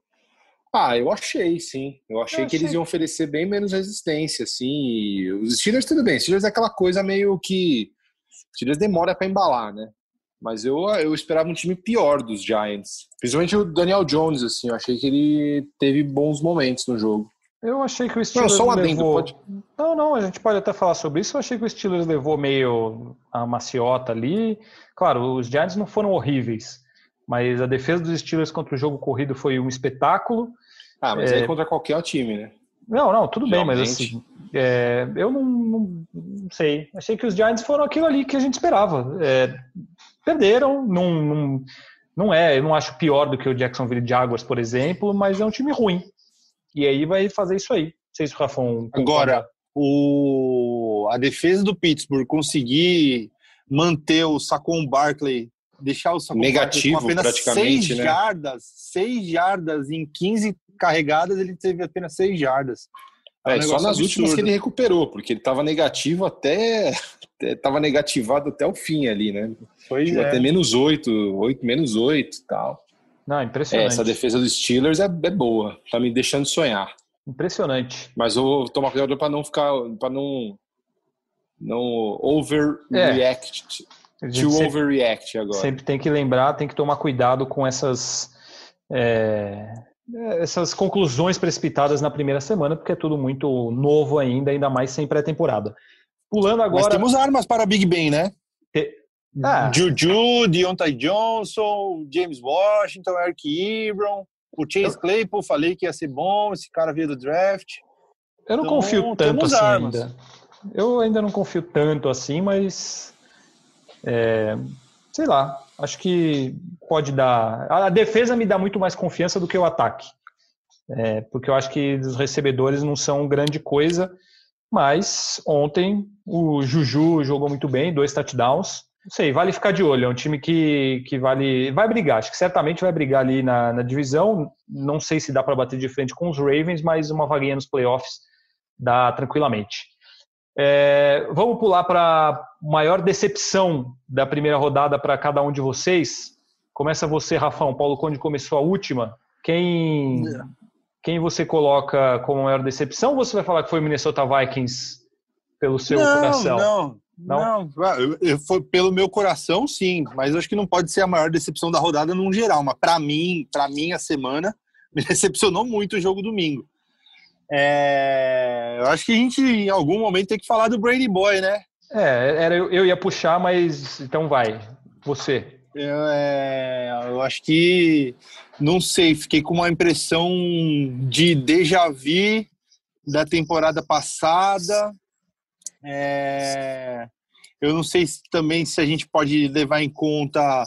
Ah, eu achei, sim. Eu achei eu que achei... eles iam oferecer bem menos resistência, assim. os Steelers, tudo bem. Os Steelers é aquela coisa meio que. Os Steelers demora para embalar, né? Mas eu, eu esperava um time pior dos Giants. Principalmente o Daniel Jones, assim. Eu achei que ele teve bons momentos no jogo. Eu achei que o Steelers não, só um levou... pode... Não, não, a gente pode até falar sobre isso. Eu achei que o Steelers levou meio a maciota ali. Claro, os Giants não foram horríveis mas a defesa dos Steelers contra o jogo corrido foi um espetáculo. Ah, mas é... aí contra qualquer time, né? Não, não, tudo Realmente. bem, mas assim, é, eu não, não, não, sei. Achei que os Giants foram aquilo ali que a gente esperava. É, perderam, não, não, não é, eu não acho pior do que o Jacksonville Jaguars, por exemplo, mas é um time ruim. E aí vai fazer isso aí. Não sei se o Rafão. Agora, o, a defesa do Pittsburgh conseguir manter o Saquon Barkley deixar o negativo com apenas seis né? jardas, seis jardas em 15 carregadas, ele teve apenas seis jardas. É, é um só nas absurdo. últimas que ele recuperou, porque ele estava negativo até estava negativado até o fim ali, né? Foi é. até menos oito, oito menos oito e tal. Não, impressionante. É, essa defesa dos Steelers é, é boa, tá me deixando sonhar. Impressionante. Mas eu vou tomar cuidado para não ficar, para não não overreact. É. To sempre, overreact agora. Sempre tem que lembrar, tem que tomar cuidado com essas, é, essas conclusões precipitadas na primeira semana, porque é tudo muito novo ainda, ainda mais sem pré-temporada. Pulando agora. Mas temos armas para Big Ben, né? Te... Ah. Juju, Deontay Johnson, James Washington, Eric Ebron, o Chase Claypool, falei que ia ser bom, esse cara veio do draft. Eu não então, confio tanto assim armas. ainda. Eu ainda não confio tanto assim, mas é, sei lá, acho que pode dar. A defesa me dá muito mais confiança do que o ataque. É, porque eu acho que os recebedores não são grande coisa, mas ontem o Juju jogou muito bem, dois touchdowns. Não sei, vale ficar de olho. É um time que, que vale. Vai brigar, acho que certamente vai brigar ali na, na divisão. Não sei se dá para bater de frente com os Ravens, mas uma vaguinha nos playoffs dá tranquilamente. É, vamos pular para a maior decepção da primeira rodada para cada um de vocês. Começa você, Rafão. Paulo Conde começou a última. Quem, quem você coloca como maior decepção? Ou você vai falar que foi o Minnesota Vikings pelo seu não, coração? Não, não. não. Ah, eu, eu, foi pelo meu coração, sim. Mas acho que não pode ser a maior decepção da rodada num geral. Mas para mim, para mim a semana me decepcionou muito o jogo domingo. É, eu acho que a gente, em algum momento, tem que falar do Brady Boy, né? É, era, eu ia puxar, mas então vai. Você. Eu, é, eu acho que, não sei, fiquei com uma impressão de déjà vu da temporada passada. É, eu não sei se, também se a gente pode levar em conta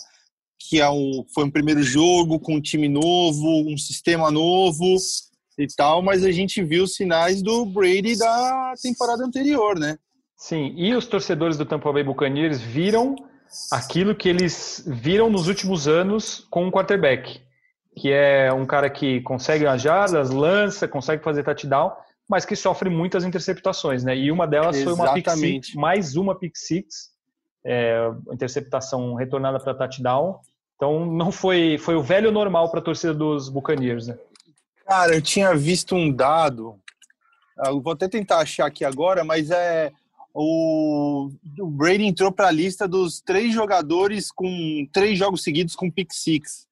que é um, foi um primeiro jogo com um time novo, um sistema novo e tal, mas a gente viu sinais do Brady da temporada anterior, né? Sim, e os torcedores do Tampa Bay Buccaneers viram aquilo que eles viram nos últimos anos com o quarterback, que é um cara que consegue as jardas, lança, consegue fazer touchdown, mas que sofre muitas interceptações, né? E uma delas Exatamente. foi uma pick six, mais uma pick six, é, interceptação retornada para touchdown. Então não foi foi o velho normal para a torcida dos Buccaneers, né? Cara, eu tinha visto um dado, ah, eu vou até tentar achar aqui agora, mas é o, o Brady entrou para a lista dos três jogadores com três jogos seguidos com pick six.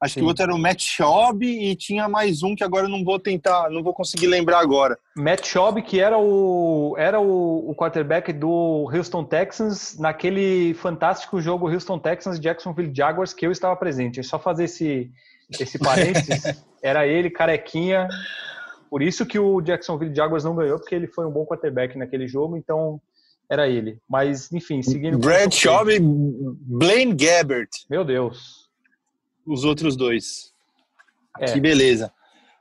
Acho Sim. que o outro era o Matt Schaub e tinha mais um que agora eu não vou tentar, não vou conseguir lembrar agora. Matt Schaub, que era o era o, o quarterback do Houston Texans naquele fantástico jogo Houston Texans Jacksonville Jaguars que eu estava presente. É só fazer esse esse parênteses. era ele, carequinha. Por isso que o Jacksonville Jaguars não ganhou, porque ele foi um bom quarterback naquele jogo, então era ele. Mas, enfim, seguindo. Brad Schaub e Blaine Gabbert. Meu Deus os outros dois. É. Que beleza.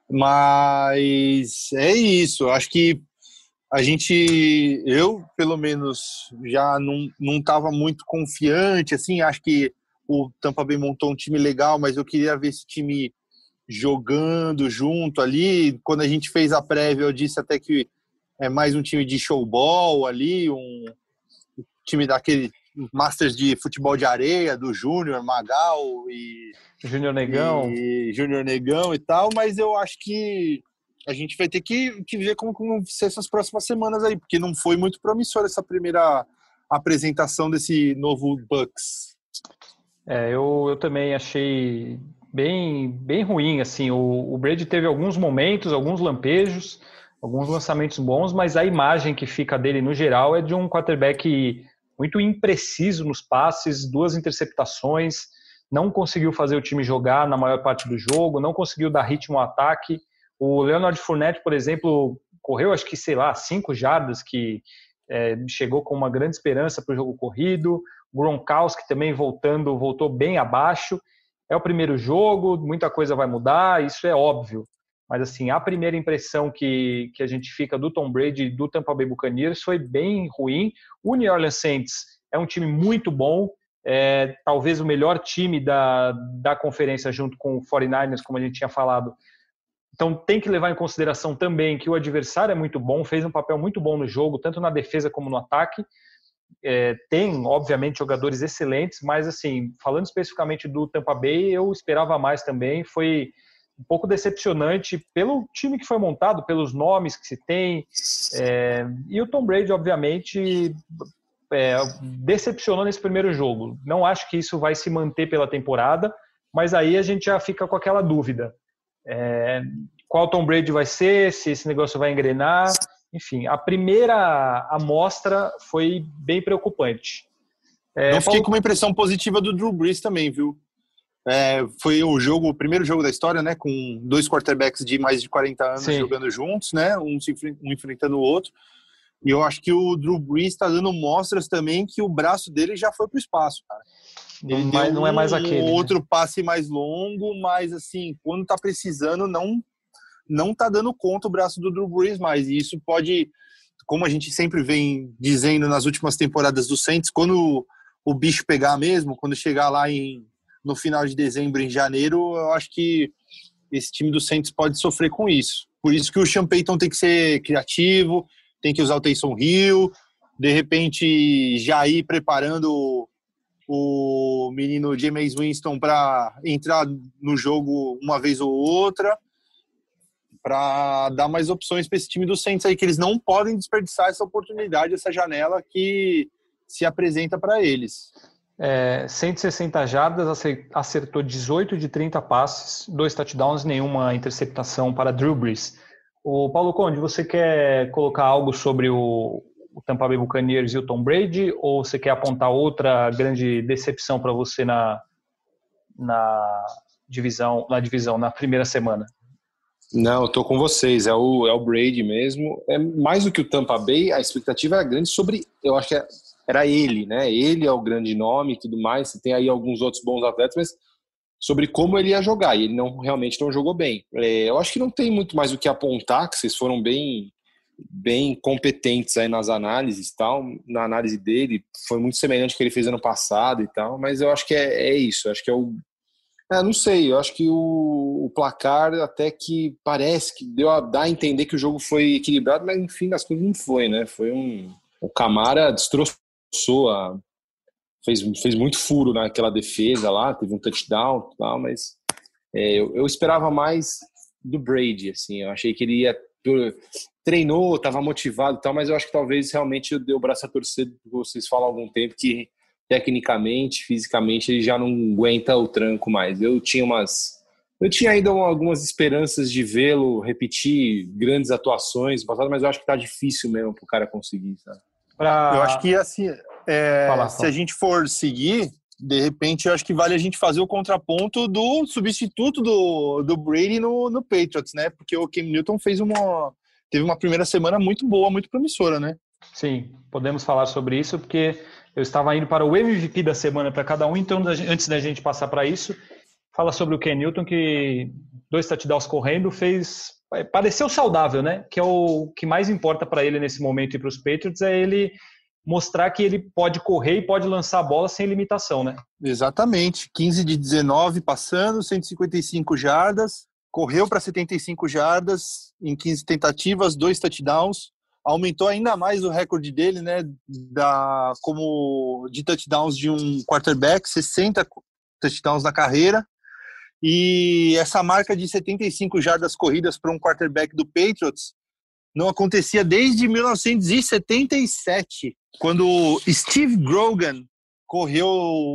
Mas é isso. Acho que a gente, eu pelo menos já não não estava muito confiante. Assim, acho que o Tampa Bay montou um time legal, mas eu queria ver esse time jogando junto ali. Quando a gente fez a prévia, eu disse até que é mais um time de showball ali, um time daquele Masters de futebol de areia, do Júnior, Magal e. Júnior Negão. E Júnior Negão e tal, mas eu acho que a gente vai ter que, que ver como, como ser essas próximas semanas aí, porque não foi muito promissora essa primeira apresentação desse novo Bucks. É, eu, eu também achei bem, bem ruim, assim, o, o Brady teve alguns momentos, alguns lampejos, alguns lançamentos bons, mas a imagem que fica dele no geral é de um quarterback muito impreciso nos passes, duas interceptações, não conseguiu fazer o time jogar na maior parte do jogo, não conseguiu dar ritmo ao ataque. O Leonard Fournette, por exemplo, correu acho que, sei lá, cinco jardas, que é, chegou com uma grande esperança para o jogo corrido. Gronkowski também voltando, voltou bem abaixo. É o primeiro jogo, muita coisa vai mudar, isso é óbvio. Mas assim, a primeira impressão que, que a gente fica do Tom Brady do Tampa Bay Buccaneers foi bem ruim. O New Orleans Saints é um time muito bom, é, talvez o melhor time da, da conferência junto com o 49ers, como a gente tinha falado. Então tem que levar em consideração também que o adversário é muito bom, fez um papel muito bom no jogo, tanto na defesa como no ataque. É, tem, obviamente, jogadores excelentes, mas assim, falando especificamente do Tampa Bay, eu esperava mais também. Foi um pouco decepcionante pelo time que foi montado, pelos nomes que se tem. É, e o Tom Brady, obviamente, é, decepcionou nesse primeiro jogo. Não acho que isso vai se manter pela temporada, mas aí a gente já fica com aquela dúvida. É, qual Tom Brady vai ser, se esse negócio vai engrenar. Enfim, a primeira amostra foi bem preocupante. É, Não fiquei Paulo... com uma impressão positiva do Drew Brees também, viu? É, foi o jogo, o primeiro jogo da história, né? Com dois quarterbacks de mais de 40 anos Sim. jogando juntos, né? Um, se, um enfrentando o outro. E eu acho que o Drew Brees está dando mostras também que o braço dele já foi para o espaço, cara. Ele não, não é mais aquele. Um né? outro né? passe mais longo, mas assim, quando tá precisando, não não tá dando conta o braço do Drew Brees mais. E isso pode, como a gente sempre vem dizendo nas últimas temporadas do Saints, quando o bicho pegar mesmo, quando chegar lá em no final de dezembro, em janeiro, eu acho que esse time do Saints pode sofrer com isso. Por isso que o Sean Payton tem que ser criativo, tem que usar o Taysom Hill, de repente já ir preparando o menino James Winston para entrar no jogo uma vez ou outra, para dar mais opções para esse time do Saints aí, que eles não podem desperdiçar essa oportunidade, essa janela que se apresenta para eles é, 160 jardas, acertou 18 de 30 passes, dois touchdowns, nenhuma interceptação para Drew Brees. O Paulo Conde, você quer colocar algo sobre o, o Tampa Bay Buccaneers e o Tom Brady, ou você quer apontar outra grande decepção para você na, na divisão, na divisão, na primeira semana? Não, eu tô com vocês. É o, é o Brady mesmo. É mais do que o Tampa Bay. A expectativa era grande sobre. Eu acho que é era ele, né? Ele é o grande nome e tudo mais. Você tem aí alguns outros bons atletas, mas sobre como ele ia jogar. E ele não realmente não jogou bem. É, eu acho que não tem muito mais o que apontar, que vocês foram bem bem competentes aí nas análises tal, na análise dele, foi muito semelhante ao que ele fez ano passado e tal, mas eu acho que é, é isso, acho que é o é, não sei, eu acho que o, o, placar até que parece que deu a dar a entender que o jogo foi equilibrado, mas enfim das contas não foi, né? Foi um o Camara destroçou a, fez, fez muito furo naquela defesa lá, teve um touchdown e tal, mas é, eu, eu, esperava mais do Brady, assim, eu achei que ele ia treinou, estava motivado e tal, mas eu acho que talvez realmente eu dei o braço a torcer, vocês falam há algum tempo que tecnicamente, fisicamente, ele já não aguenta o tranco mais. Eu tinha umas. Eu tinha ainda algumas esperanças de vê-lo repetir grandes atuações no passado, mas eu acho que tá difícil mesmo pro cara conseguir, sabe? Pra... Eu acho que assim, é, fala, se a gente for seguir, de repente eu acho que vale a gente fazer o contraponto do substituto do, do Brady no, no Patriots, né? Porque o Cam Newton fez uma teve uma primeira semana muito boa, muito promissora, né? Sim, podemos falar sobre isso, porque eu estava indo para o MVP da semana para cada um, então antes da gente passar para isso, fala sobre o Ken Newton, que dois touchdowns correndo fez. Pareceu saudável, né? Que é o que mais importa para ele nesse momento e para os Patriots, é ele mostrar que ele pode correr e pode lançar a bola sem limitação, né? Exatamente. 15 de 19 passando, 155 jardas, correu para 75 jardas em 15 tentativas, dois touchdowns aumentou ainda mais o recorde dele, né, da, como de touchdowns de um quarterback, 60 touchdowns na carreira. E essa marca de 75 jardas corridas para um quarterback do Patriots não acontecia desde 1977, quando Steve Grogan correu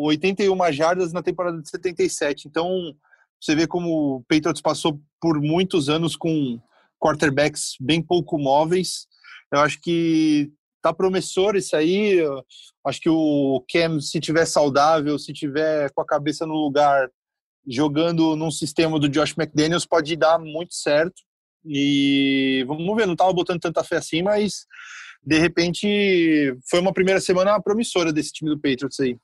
81 jardas na temporada de 77. Então, você vê como o Patriots passou por muitos anos com quarterbacks bem pouco móveis eu acho que tá promissor isso aí. Eu acho que o Cam, se tiver saudável, se tiver com a cabeça no lugar, jogando num sistema do Josh McDaniels, pode dar muito certo. E vamos ver, não tava botando tanta fé assim, mas de repente foi uma primeira semana promissora desse time do Patriots aí.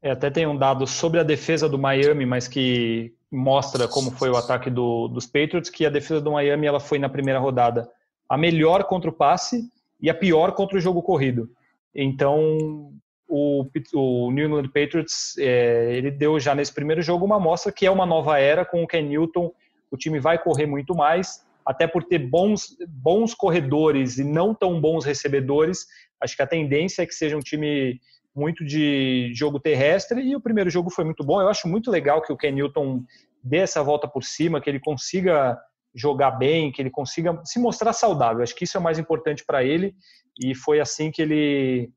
É, até tem um dado sobre a defesa do Miami, mas que mostra como foi o ataque do, dos Patriots, que a defesa do Miami ela foi na primeira rodada a melhor contra o passe e a pior contra o jogo corrido. Então, o, o New England Patriots, é, ele deu já nesse primeiro jogo uma amostra que é uma nova era com o Ken Newton. O time vai correr muito mais, até por ter bons, bons corredores e não tão bons recebedores. Acho que a tendência é que seja um time muito de jogo terrestre e o primeiro jogo foi muito bom. Eu acho muito legal que o Ken Newton dê essa volta por cima, que ele consiga jogar bem, que ele consiga se mostrar saudável. Acho que isso é o mais importante para ele e foi assim que ele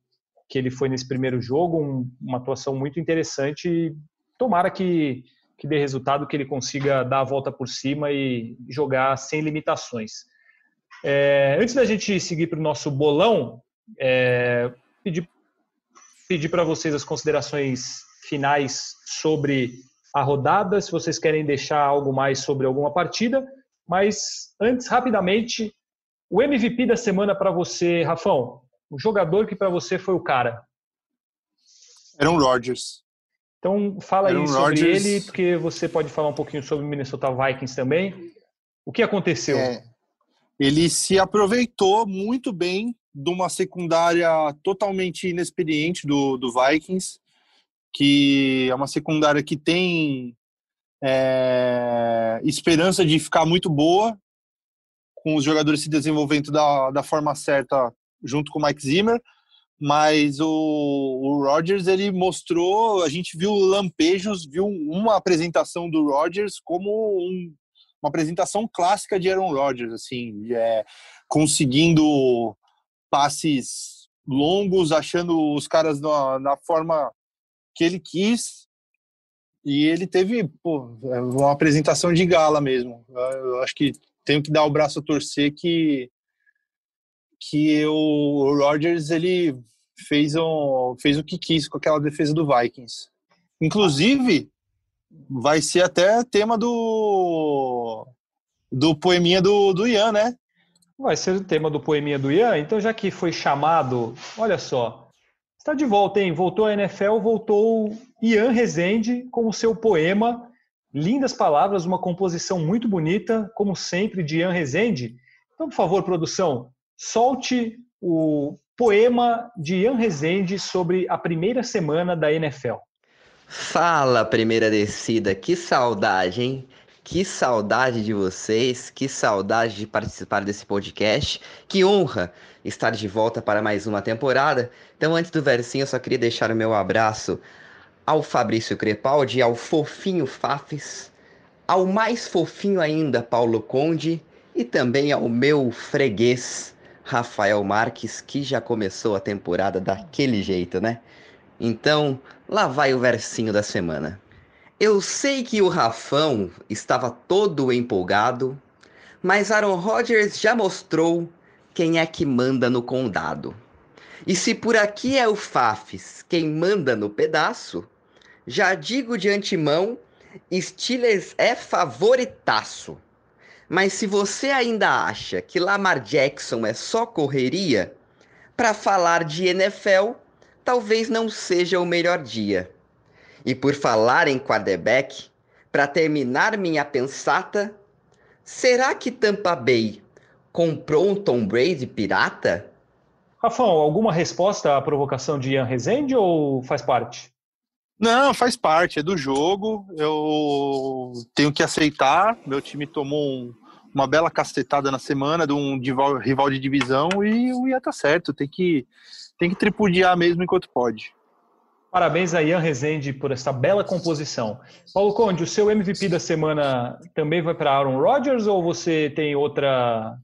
que ele foi nesse primeiro jogo, um, uma atuação muito interessante. Tomara que que dê resultado, que ele consiga dar a volta por cima e jogar sem limitações. É, antes da gente seguir para o nosso bolão, é, pedir pedir para vocês as considerações finais sobre a rodada, se vocês querem deixar algo mais sobre alguma partida. Mas antes, rapidamente, o MVP da semana para você, Rafão. O jogador que para você foi o cara. Aaron Rodgers. Então fala Aaron aí sobre Rodgers... ele, porque você pode falar um pouquinho sobre o Minnesota Vikings também. O que aconteceu? É, ele se aproveitou muito bem de uma secundária totalmente inexperiente do, do Vikings, que é uma secundária que tem é, esperança de ficar muito boa, com os jogadores se desenvolvendo da, da forma certa junto com o Mike Zimmer, mas o, o Rodgers ele mostrou, a gente viu lampejos, viu uma apresentação do Rodgers como um, uma apresentação clássica de Aaron Rodgers, assim, é, conseguindo passes longos, achando os caras na, na forma que ele quis e ele teve pô, é uma apresentação de gala mesmo. Eu acho que tenho que dar o braço a torcer que que o Rodgers ele fez, um, fez o que quis com aquela defesa do Vikings. Inclusive, vai ser até tema do do poeminha do, do Ian, né? Vai ser o tema do poeminha do Ian. Então, já que foi chamado, olha só, está de volta, hein? Voltou a NFL, voltou Ian Rezende com o seu poema. Lindas palavras, uma composição muito bonita, como sempre, de Ian Rezende. Então, por favor, produção, solte o poema de Ian Rezende sobre a primeira semana da NFL. Fala, primeira descida, que saudade, hein? Que saudade de vocês, que saudade de participar desse podcast. Que honra estar de volta para mais uma temporada. Então, antes do versinho, eu só queria deixar o meu abraço ao Fabrício Crepaldi, ao fofinho Fafes, ao mais fofinho ainda Paulo Conde e também ao meu freguês Rafael Marques, que já começou a temporada daquele jeito, né? Então, lá vai o versinho da semana. Eu sei que o Rafão estava todo empolgado, mas Aaron Rodgers já mostrou quem é que manda no condado. E se por aqui é o Fafs quem manda no pedaço, já digo de antemão, Steelers é favoritaço. Mas se você ainda acha que Lamar Jackson é só correria, para falar de NFL, talvez não seja o melhor dia. E por falar em quarterback, para terminar minha pensata, será que Tampa Bay comprou um Tom Brady pirata? Rafão, alguma resposta à provocação de Ian Rezende ou faz parte? Não, faz parte, é do jogo. Eu tenho que aceitar. Meu time tomou um, uma bela cacetada na semana de um rival de divisão e o Ia tá certo. Tem que, tem que tripudiar mesmo enquanto pode. Parabéns a Ian Rezende por essa bela composição. Paulo Conde, o seu MVP da semana também vai para Aaron Rodgers ou você tem outra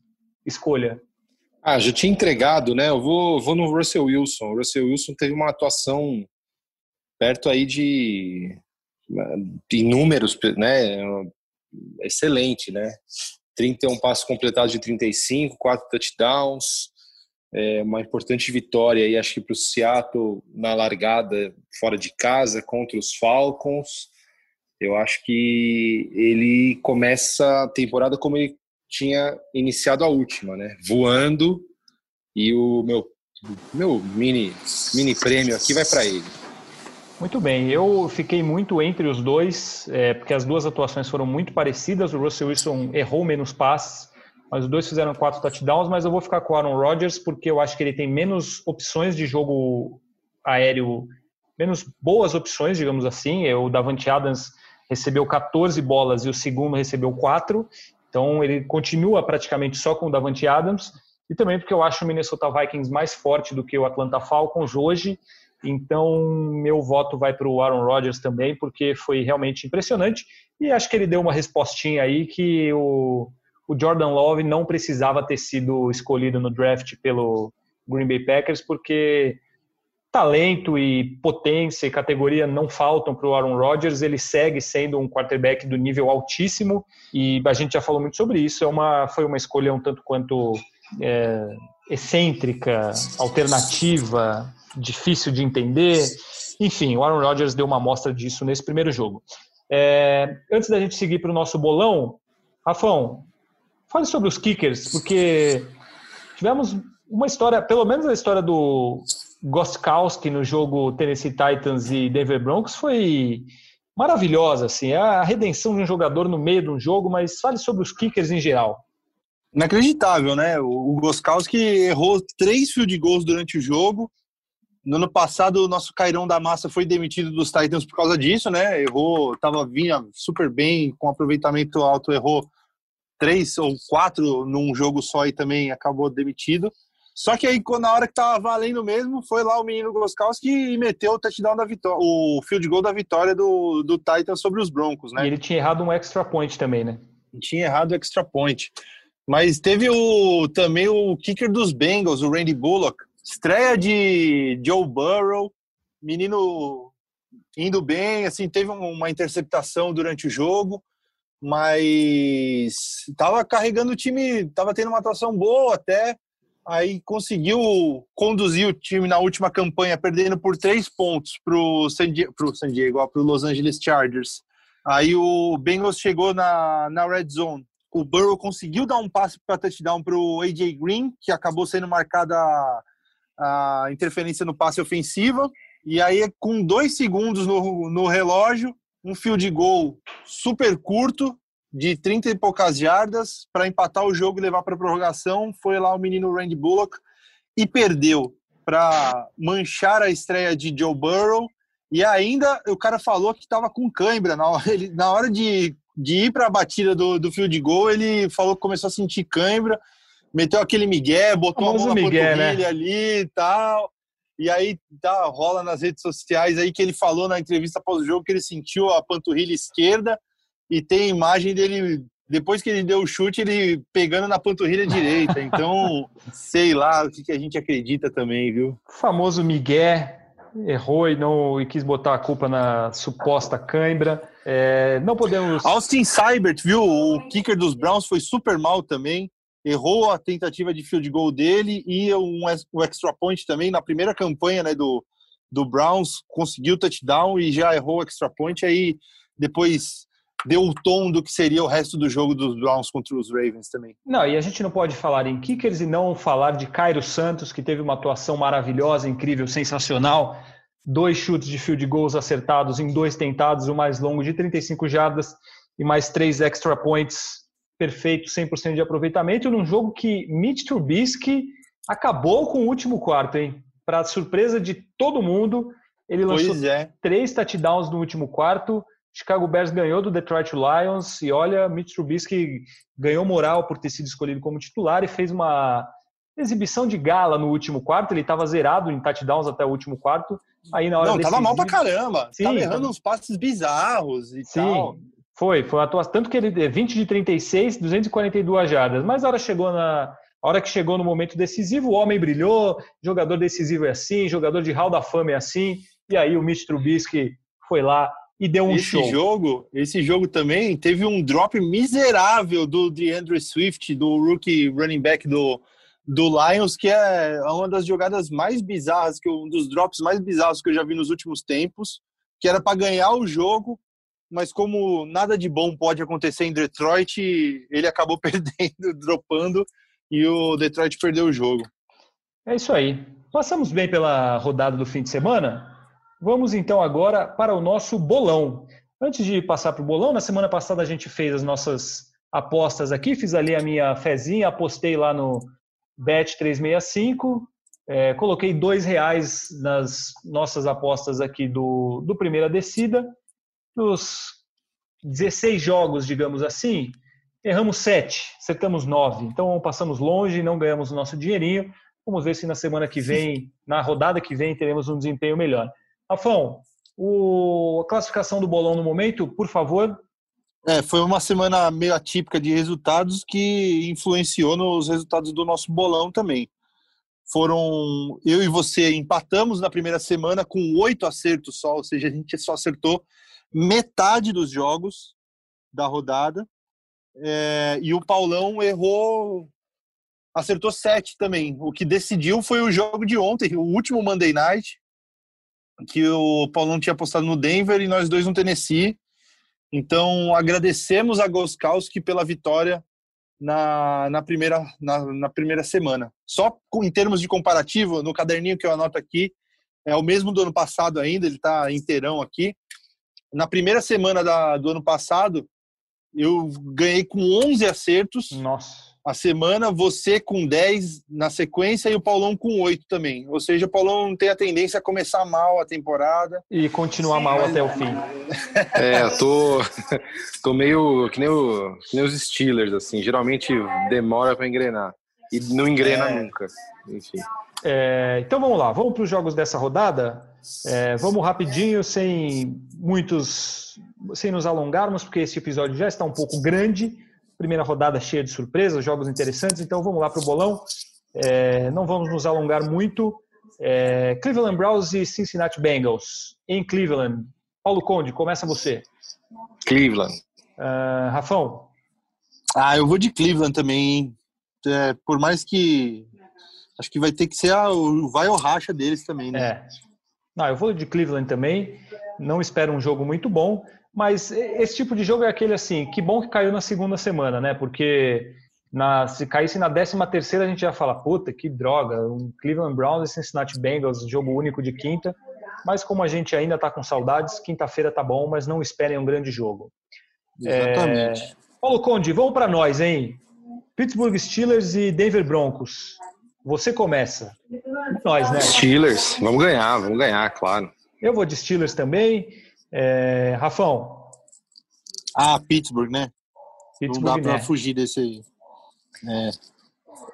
escolha? Ah, já tinha entregado, né? Eu vou, vou no Russell Wilson. O Russell Wilson teve uma atuação perto aí de, de né? Excelente, né? 31 passos completados de 35, 4 touchdowns, é uma importante vitória aí, acho que para o Seattle na largada fora de casa contra os Falcons. Eu acho que ele começa a temporada como ele tinha iniciado a última, né? Voando e o meu meu mini mini prêmio aqui vai para ele. Muito bem, eu fiquei muito entre os dois, é, porque as duas atuações foram muito parecidas. O Russell Wilson errou menos passes, mas os dois fizeram quatro touchdowns. Mas eu vou ficar com o Aaron Rodgers porque eu acho que ele tem menos opções de jogo aéreo, menos boas opções, digamos assim. O Davante Adams recebeu 14 bolas e o segundo recebeu quatro. Então ele continua praticamente só com o Davante Adams e também porque eu acho o Minnesota Vikings mais forte do que o Atlanta Falcons hoje. Então meu voto vai para o Aaron Rodgers também porque foi realmente impressionante e acho que ele deu uma respostinha aí que o, o Jordan Love não precisava ter sido escolhido no draft pelo Green Bay Packers porque talento e potência e categoria não faltam para o Aaron Rodgers. Ele segue sendo um quarterback do nível altíssimo e a gente já falou muito sobre isso. É uma, foi uma escolha um tanto quanto é, excêntrica, alternativa, difícil de entender. Enfim, o Aaron Rodgers deu uma amostra disso nesse primeiro jogo. É, antes da gente seguir para o nosso bolão, Rafão, fale sobre os kickers, porque tivemos uma história, pelo menos a história do Gostkowski no jogo Tennessee Titans e Denver Broncos foi maravilhosa, assim, é a redenção de um jogador no meio de um jogo, mas fale sobre os kickers em geral. Inacreditável, né? O Goskowski errou três field goals durante o jogo. No ano passado, o nosso Cairão da Massa foi demitido dos Titans por causa disso, né? Errou, tava vinha super bem, com aproveitamento alto, errou três ou quatro num jogo só e também acabou demitido. Só que aí, na hora que tava valendo mesmo, foi lá o menino Goskowski e meteu o touchdown da vitória, o field goal da vitória do, do Titans sobre os Broncos, né? E ele tinha errado um extra point também, né? Tinha errado o extra point. Mas teve o, também o kicker dos Bengals, o Randy Bullock. Estreia de Joe Burrow, menino indo bem, assim, teve uma interceptação durante o jogo, mas estava carregando o time, estava tendo uma atuação boa até, aí conseguiu conduzir o time na última campanha, perdendo por três pontos para o San, Diego, para o Los Angeles Chargers. Aí o Bengals chegou na, na red zone. O Burrow conseguiu dar um passe para touchdown para o AJ Green, que acabou sendo marcada a, a interferência no passe ofensiva. E aí, com dois segundos no, no relógio, um field goal super curto, de 30 e poucas jardas para empatar o jogo e levar para prorrogação. Foi lá o menino Randy Bullock e perdeu para manchar a estreia de Joe Burrow. E ainda o cara falou que estava com cãibra. Na hora, ele, na hora de, de ir para a batida do, do field goal, ele falou que começou a sentir cãibra, meteu aquele migué, botou a mão na migué, né? ali e tal. E aí tá, rola nas redes sociais aí que ele falou na entrevista após o jogo que ele sentiu a panturrilha esquerda e tem imagem dele depois que ele deu o chute, ele pegando na panturrilha direita. Então, sei lá o que, que a gente acredita também, viu? O famoso Miguel. errou e não e quis botar a culpa na suposta cãibra. É, não podemos. Austin Seibert, viu? O kicker dos Browns foi super mal também. Errou a tentativa de field goal dele e um, o extra point também na primeira campanha né, do, do Browns. Conseguiu touchdown e já errou o extra point. Aí depois deu o tom do que seria o resto do jogo dos Browns contra os Ravens também. Não, e a gente não pode falar em kickers e não falar de Cairo Santos, que teve uma atuação maravilhosa, incrível, sensacional. Dois chutes de field goals acertados em dois tentados, o mais longo de 35 jardas e mais três extra points perfeito, 100% de aproveitamento, num jogo que Mitch Trubisky acabou com o último quarto, hein? Para surpresa de todo mundo, ele lançou é. três touchdowns no último quarto, Chicago Bears ganhou do Detroit Lions e olha, Mitch Trubisky ganhou moral por ter sido escolhido como titular e fez uma exibição de gala no último quarto. Ele estava zerado em touchdowns até o último quarto. Aí na hora Não, decisiva... tava mal pra caramba. Sim, tava errando uns passes bizarros e Sim, tal. Foi, foi atuação. Tanto que ele é 20 de 36, 242 jardas. Mas a hora chegou na. A hora que chegou no momento decisivo, o homem brilhou, jogador decisivo é assim, jogador de hall da fama é assim, e aí o Mitch Trubisky foi lá e deu um esse show. Jogo, esse jogo também teve um drop miserável do DeAndre Swift, do rookie running back do, do Lions, que é uma das jogadas mais bizarras, que um dos drops mais bizarros que eu já vi nos últimos tempos, que era para ganhar o jogo, mas como nada de bom pode acontecer em Detroit, ele acabou perdendo, dropando, e o Detroit perdeu o jogo. É isso aí. Passamos bem pela rodada do fim de semana. Vamos então agora para o nosso bolão. Antes de passar para o bolão, na semana passada a gente fez as nossas apostas aqui, fiz ali a minha fezinha, apostei lá no Bet365, é, coloquei dois reais nas nossas apostas aqui do, do Primeira Descida. Dos 16 jogos, digamos assim, erramos sete, acertamos nove. Então passamos longe, não ganhamos o nosso dinheirinho. Vamos ver se na semana que vem, na rodada que vem, teremos um desempenho melhor. Afão, o, a classificação do bolão no momento, por favor. É, foi uma semana meio atípica de resultados que influenciou nos resultados do nosso bolão também. Foram eu e você empatamos na primeira semana com oito acertos só, ou seja, a gente só acertou metade dos jogos da rodada. É, e o Paulão errou, acertou sete também. O que decidiu foi o jogo de ontem, o último Monday Night, que o Paulão tinha apostado no Denver e nós dois no Tennessee. Então, agradecemos a Goskowski pela vitória na, na, primeira, na, na, primeira semana. Só em termos de comparativo, no caderninho que eu anoto aqui, é o mesmo do ano passado ainda, ele está inteirão aqui. Na primeira semana da, do ano passado, eu ganhei com 11 acertos. Nossa a semana, você com 10 na sequência e o Paulão com 8 também. Ou seja, o Paulão tem a tendência a começar mal a temporada. E continuar Sim, mal mas... até o fim. É, eu tô, tô meio que nem, o, que nem os Steelers, assim. Geralmente demora para engrenar. E não engrena é. nunca. Enfim. É, então vamos lá, vamos para os jogos dessa rodada. É, vamos rapidinho, sem muitos. sem nos alongarmos, porque esse episódio já está um pouco grande primeira rodada cheia de surpresas, jogos interessantes, então vamos lá para o bolão. É, não vamos nos alongar muito. É, Cleveland Browns e Cincinnati Bengals. Em Cleveland. Paulo Conde, começa você. Cleveland. Uh, Rafão. Ah, eu vou de Cleveland também. É, por mais que. Acho que vai ter que ser a, o vai ou racha deles também, né? É. Não, eu vou de Cleveland também. Não espero um jogo muito bom. Mas esse tipo de jogo é aquele assim, que bom que caiu na segunda semana, né? Porque na, se caísse na décima terceira a gente já fala, puta, que droga, um Cleveland Browns e Cincinnati Bengals, jogo único de quinta. Mas como a gente ainda está com saudades, quinta-feira tá bom, mas não esperem um grande jogo. Exatamente. É... Paulo Conde, vamos para nós, hein? Pittsburgh Steelers e Denver Broncos. Você começa. Nós, né? Steelers, vamos ganhar, vamos ganhar, claro. Eu vou de Steelers também. É, Rafão. Ah, Pittsburgh, né? Pittsburgh, Não dá para né? fugir desse aí. É.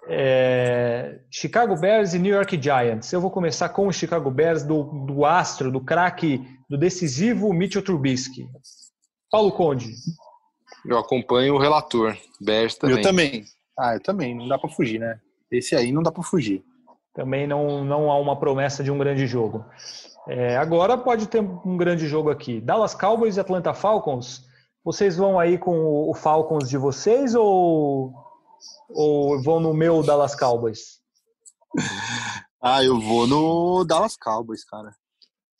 É, Chicago Bears e New York Giants. Eu vou começar com o Chicago Bears do, do astro, do craque, do decisivo Mitchell Trubisky. Paulo Conde. Eu acompanho o relator. Bears também. Eu também. Ah, eu também. Não dá para fugir, né? Esse aí não dá para fugir. Também não, não há uma promessa de um grande jogo. É, agora pode ter um grande jogo aqui. Dallas Cowboys e Atlanta Falcons. Vocês vão aí com o Falcons de vocês ou, ou vão no meu Dallas Cowboys? Ah, eu vou no Dallas Cowboys, cara.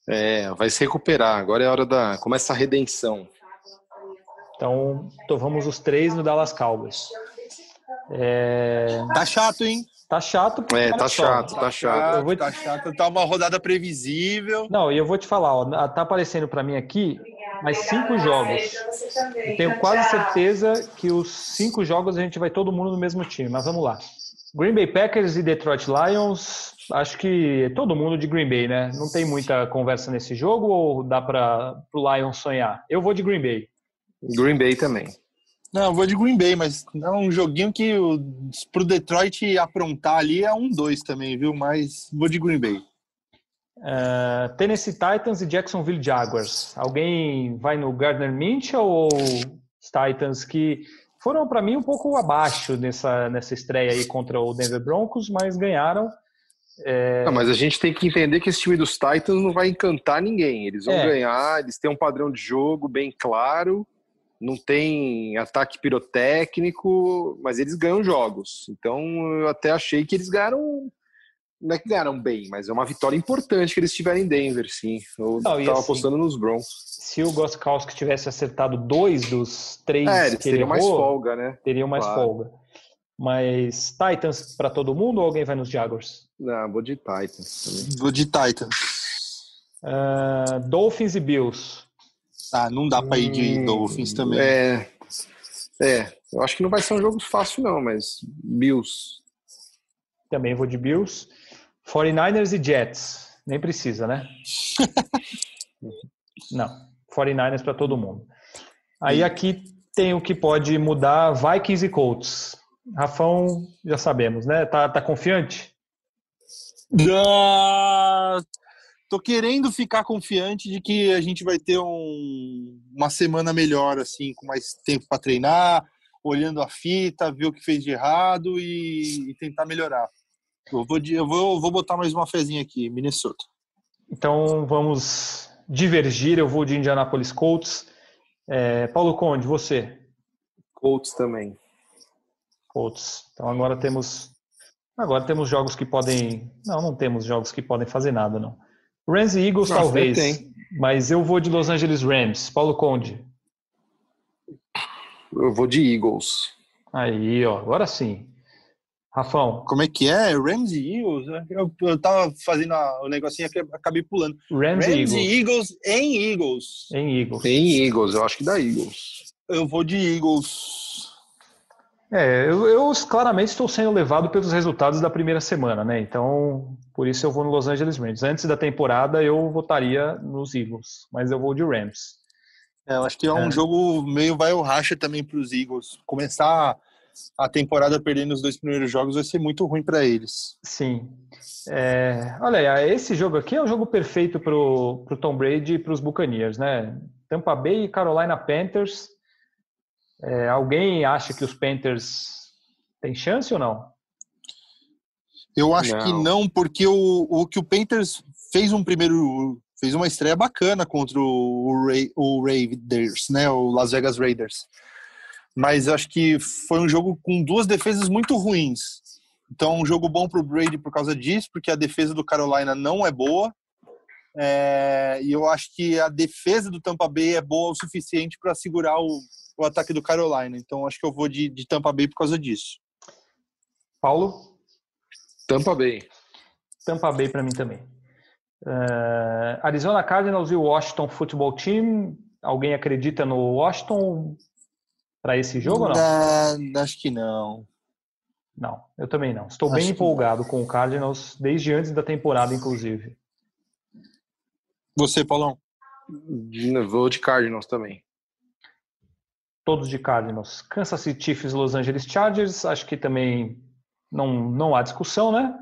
É, vai se recuperar. Agora é a hora da. Começa a redenção. Então, então vamos os três no Dallas Cowboys. É... Tá chato, hein? Tá chato. É, tá chato, tá chato. Eu vou... Tá chato, tá uma rodada previsível. Não, e eu vou te falar, ó, tá aparecendo para mim aqui mais cinco jogos. Eu tenho quase certeza que os cinco jogos a gente vai todo mundo no mesmo time, mas vamos lá. Green Bay Packers e Detroit Lions, acho que todo mundo de Green Bay, né? Não tem muita conversa nesse jogo ou dá para o Lions sonhar? Eu vou de Green Bay. Green Bay também. Não, eu vou de Green Bay, mas é um joguinho que pro Detroit aprontar ali é um dois também, viu? Mas vou de Green Bay. Uh, Tennessee Titans e Jacksonville Jaguars. Alguém vai no Gardner Minshew ou os Titans que foram para mim um pouco abaixo nessa, nessa estreia aí contra o Denver Broncos, mas ganharam. É... Não, mas a gente tem que entender que esse time dos Titans não vai encantar ninguém. Eles vão é. ganhar, eles têm um padrão de jogo bem claro não tem ataque pirotécnico, mas eles ganham jogos. Então eu até achei que eles ganharam. Não é que ganharam bem, mas é uma vitória importante que eles tiveram em Denver, sim. Eu estava assim, apostando nos Broncos. Se o Goskowski tivesse acertado dois dos três é, eles que teriam mais folga, né? Teriam mais claro. folga. Mas Titans para todo mundo ou alguém vai nos Jaguars? Não, vou de Titans. Também. Vou de Titans. Uh, Dolphins e Bills. Ah, não dá para ir de hum, Dolphins também. É, é, eu acho que não vai ser um jogo fácil não, mas Bills. Também vou de Bills. 49ers e Jets. Nem precisa, né? não. 49ers para todo mundo. Aí aqui tem o que pode mudar Vikings e Colts. Rafão, já sabemos, né? Tá, tá confiante? Ah, tô querendo ficar confiante de que a gente vai ter um, uma semana melhor, assim, com mais tempo para treinar, olhando a fita, ver o que fez de errado e, e tentar melhorar. Eu vou, eu vou, vou botar mais uma fezinha aqui, Minnesota. Então vamos divergir. Eu vou de Indianapolis Colts. É, Paulo Conde, você? Colts também. Colts. Então agora temos agora temos jogos que podem. Não, não temos jogos que podem fazer nada, não. Rams e Eagles, Nossa, talvez. Mas eu vou de Los Angeles Rams. Paulo Conde. Eu vou de Eagles. Aí, ó, agora sim. Rafão. Como é que é? Rams e Eagles? Eu, eu tava fazendo o negocinho aqui, acabei pulando. Rams, Rams e, Eagles. e Eagles em Eagles. Em Eagles. Em Eagles, eu acho que dá Eagles. Eu vou de Eagles. É, eu, eu, claramente estou sendo levado pelos resultados da primeira semana, né? Então, por isso eu vou no Los Angeles Rams. Antes da temporada eu votaria nos Eagles, mas eu vou de Rams. É, eu acho que é um é. jogo meio vai o racha também para os Eagles. Começar a temporada perdendo os dois primeiros jogos vai ser muito ruim para eles. Sim. É, olha, esse jogo aqui é o jogo perfeito para o Tom Brady e para os Buccaneers, né? Tampa Bay e Carolina Panthers é, alguém acha que os Panthers têm chance ou não? Eu acho não. que não, porque o, o que o Panthers fez um primeiro fez uma estreia bacana contra o, Ray, o Raiders, né, o Las Vegas Raiders. Mas acho que foi um jogo com duas defesas muito ruins. Então, um jogo bom para o Brady por causa disso, porque a defesa do Carolina não é boa. É, e eu acho que a defesa do Tampa Bay é boa o suficiente para segurar o, o ataque do Carolina. Então acho que eu vou de, de Tampa Bay por causa disso. Paulo? Tampa Bay. Tampa Bay para mim também. Uh, Arizona Cardinals e o Washington Football Team. Alguém acredita no Washington para esse jogo ou não? Uh, acho que não. Não, eu também não. Estou acho bem empolgado com o Cardinals desde antes da temporada, inclusive. Você, Paulão? Vou de Cardinals também todos de Cardinals. Kansas City Chiefs, Los Angeles Chargers, acho que também não, não há discussão, né?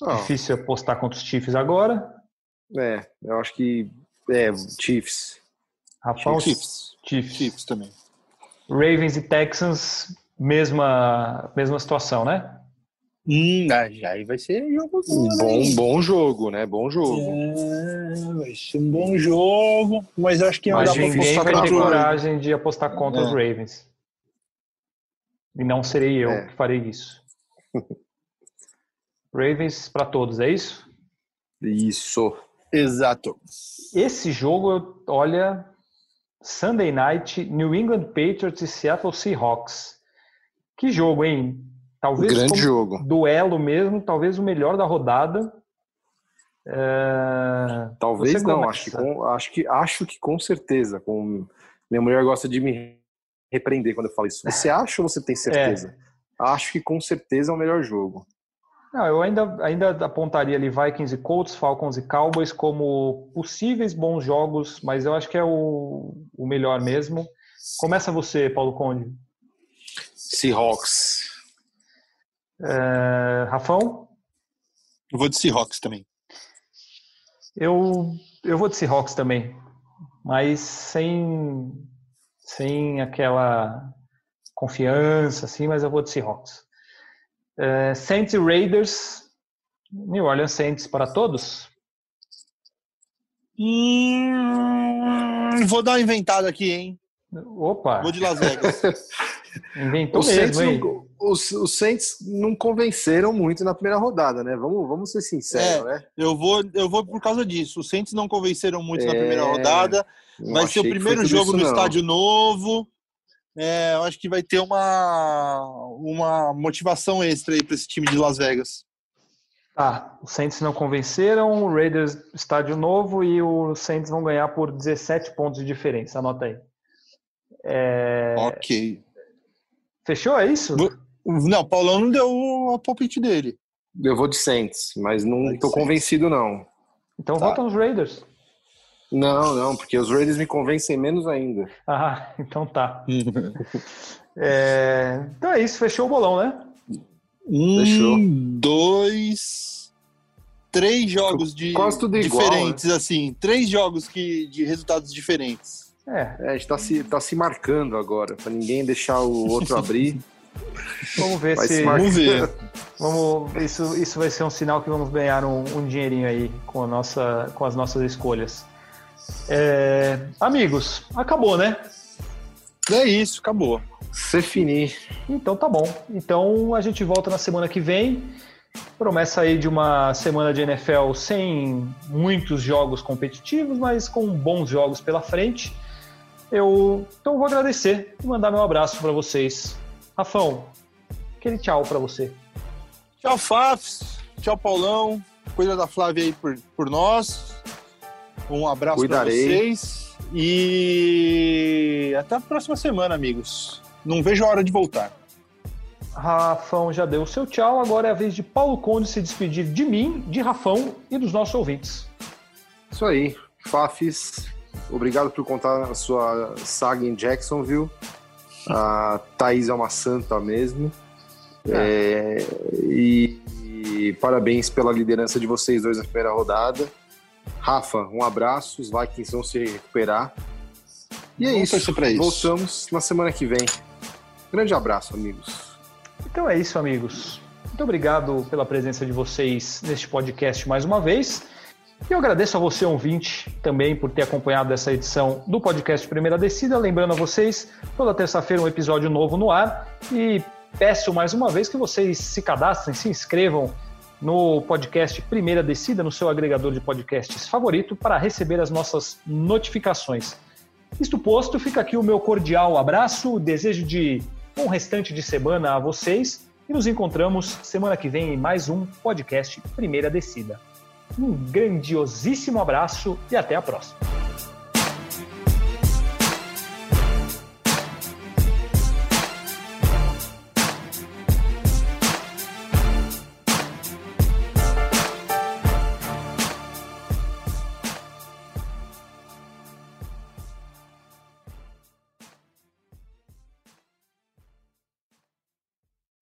Oh. Difícil apostar contra os Chiefs agora. É, eu acho que é Chiefs. Rafael, Chiefs. Chiefs. Chiefs também. Ravens e Texans, mesma, mesma situação, né? Hum, ah, já aí vai ser jogo Um bom, bom jogo, né? Bom jogo. É, vai ser um bom jogo, mas acho que não Mas dá pra ninguém apostar vai ter coragem de apostar contra É. os Ravens. E não serei eu É. que farei isso. Ravens para todos, é isso? Isso. Exato. Esse jogo, olha, Sunday Night, New England Patriots e Seattle Seahawks. Que jogo, hein? Talvez Grande jogo. duelo mesmo, talvez o melhor da rodada. É, Talvez não, acho que, com, acho, que, acho que com certeza. Com... Minha mulher gosta de me repreender quando eu falo isso. Você acha ou você tem certeza? Acho que com certeza é o melhor jogo. Não, eu ainda, ainda apontaria ali Vikings e Colts, Falcons e Cowboys como possíveis bons jogos, mas eu acho que é o, o melhor mesmo. Começa você, Paulo Conde. Seahawks. É, Rafão? Eu vou de Seahawks também. Eu, eu vou de Seahawks também, mas sem, sem aquela confiança, assim, mas eu vou de Seahawks. É, Saints e Raiders, New Orleans Saints para todos? Hum, vou dar uma inventada aqui, hein? Opa, Vou de Las Vegas. inventou Os Saints, mesmo, não, os, os Saints não convenceram muito na primeira rodada, né? Vamos, vamos ser sinceros, né? Eu vou, eu vou por causa disso. Os Saints não convenceram muito na É, primeira rodada. Vai ser o primeiro jogo no não. estádio novo. É, eu acho que vai ter uma, uma motivação extra aí para esse time de Las Vegas. Tá, os Saints não convenceram, o Raiders estádio novo e os Saints vão ganhar por 17 pontos de diferença. Anota aí. É, Ok. Fechou? É isso? Não, o Paulão não deu o palpite dele. Eu vou de Saints, mas não Saints. convencido, não. Então Tá. vota nos Raiders. Não, não, porque os Raiders me convencem menos ainda. Ah, então tá. É, Então é isso, fechou o bolão, né? Fechou. Um, dois, três jogos de tudo igual, né? diferentes, assim. Três jogos que, de resultados diferentes. É, É, a gente tá se, tá se marcando agora, pra ninguém deixar o outro abrir. vamos ver Vai se. Vamos ver. Vamos, isso, isso vai ser um sinal que vamos ganhar um, um dinheirinho aí com, a nossa, com as nossas escolhas. É, amigos, acabou, né? É isso, acabou. Se finir. Então tá bom. Então a gente volta na semana que vem. Promessa aí de uma semana de NFL sem muitos jogos competitivos, mas com bons jogos pela frente. Eu então vou agradecer e mandar meu abraço para vocês. Rafão, aquele tchau para você. Tchau, Fafs. Tchau, Paulão. Cuida da Flávia aí por, por nós. Um abraço para vocês. E até a próxima semana, amigos. Não vejo a hora de voltar. Rafão já deu o seu tchau, agora é a vez de Paulo Conde se despedir de mim, de Rafão e dos nossos ouvintes. Isso aí. Fafis, obrigado por contar a sua saga em Jacksonville. A Thaís é uma santa mesmo. É, e, e parabéns pela liderança de vocês dois na primeira rodada. Rafa, um abraço. Os Vikings vão se recuperar. E é isso. isso. Voltamos na semana que vem. Grande abraço, amigos. Então é isso, amigos. Muito obrigado pela presença de vocês neste podcast mais uma vez. E eu agradeço a você, ouvinte, também por ter acompanhado essa edição do podcast Primeira Descida. Lembrando a vocês, toda terça-feira um episódio novo no ar. E peço mais uma vez que vocês se cadastrem, se inscrevam no podcast Primeira Descida, no seu agregador de podcasts favorito, para receber as nossas notificações. Isto posto, fica aqui o meu cordial abraço, desejo de bom restante de semana a vocês e nos encontramos semana que vem em mais um podcast Primeira Descida. Um grandiosíssimo abraço e até a próxima.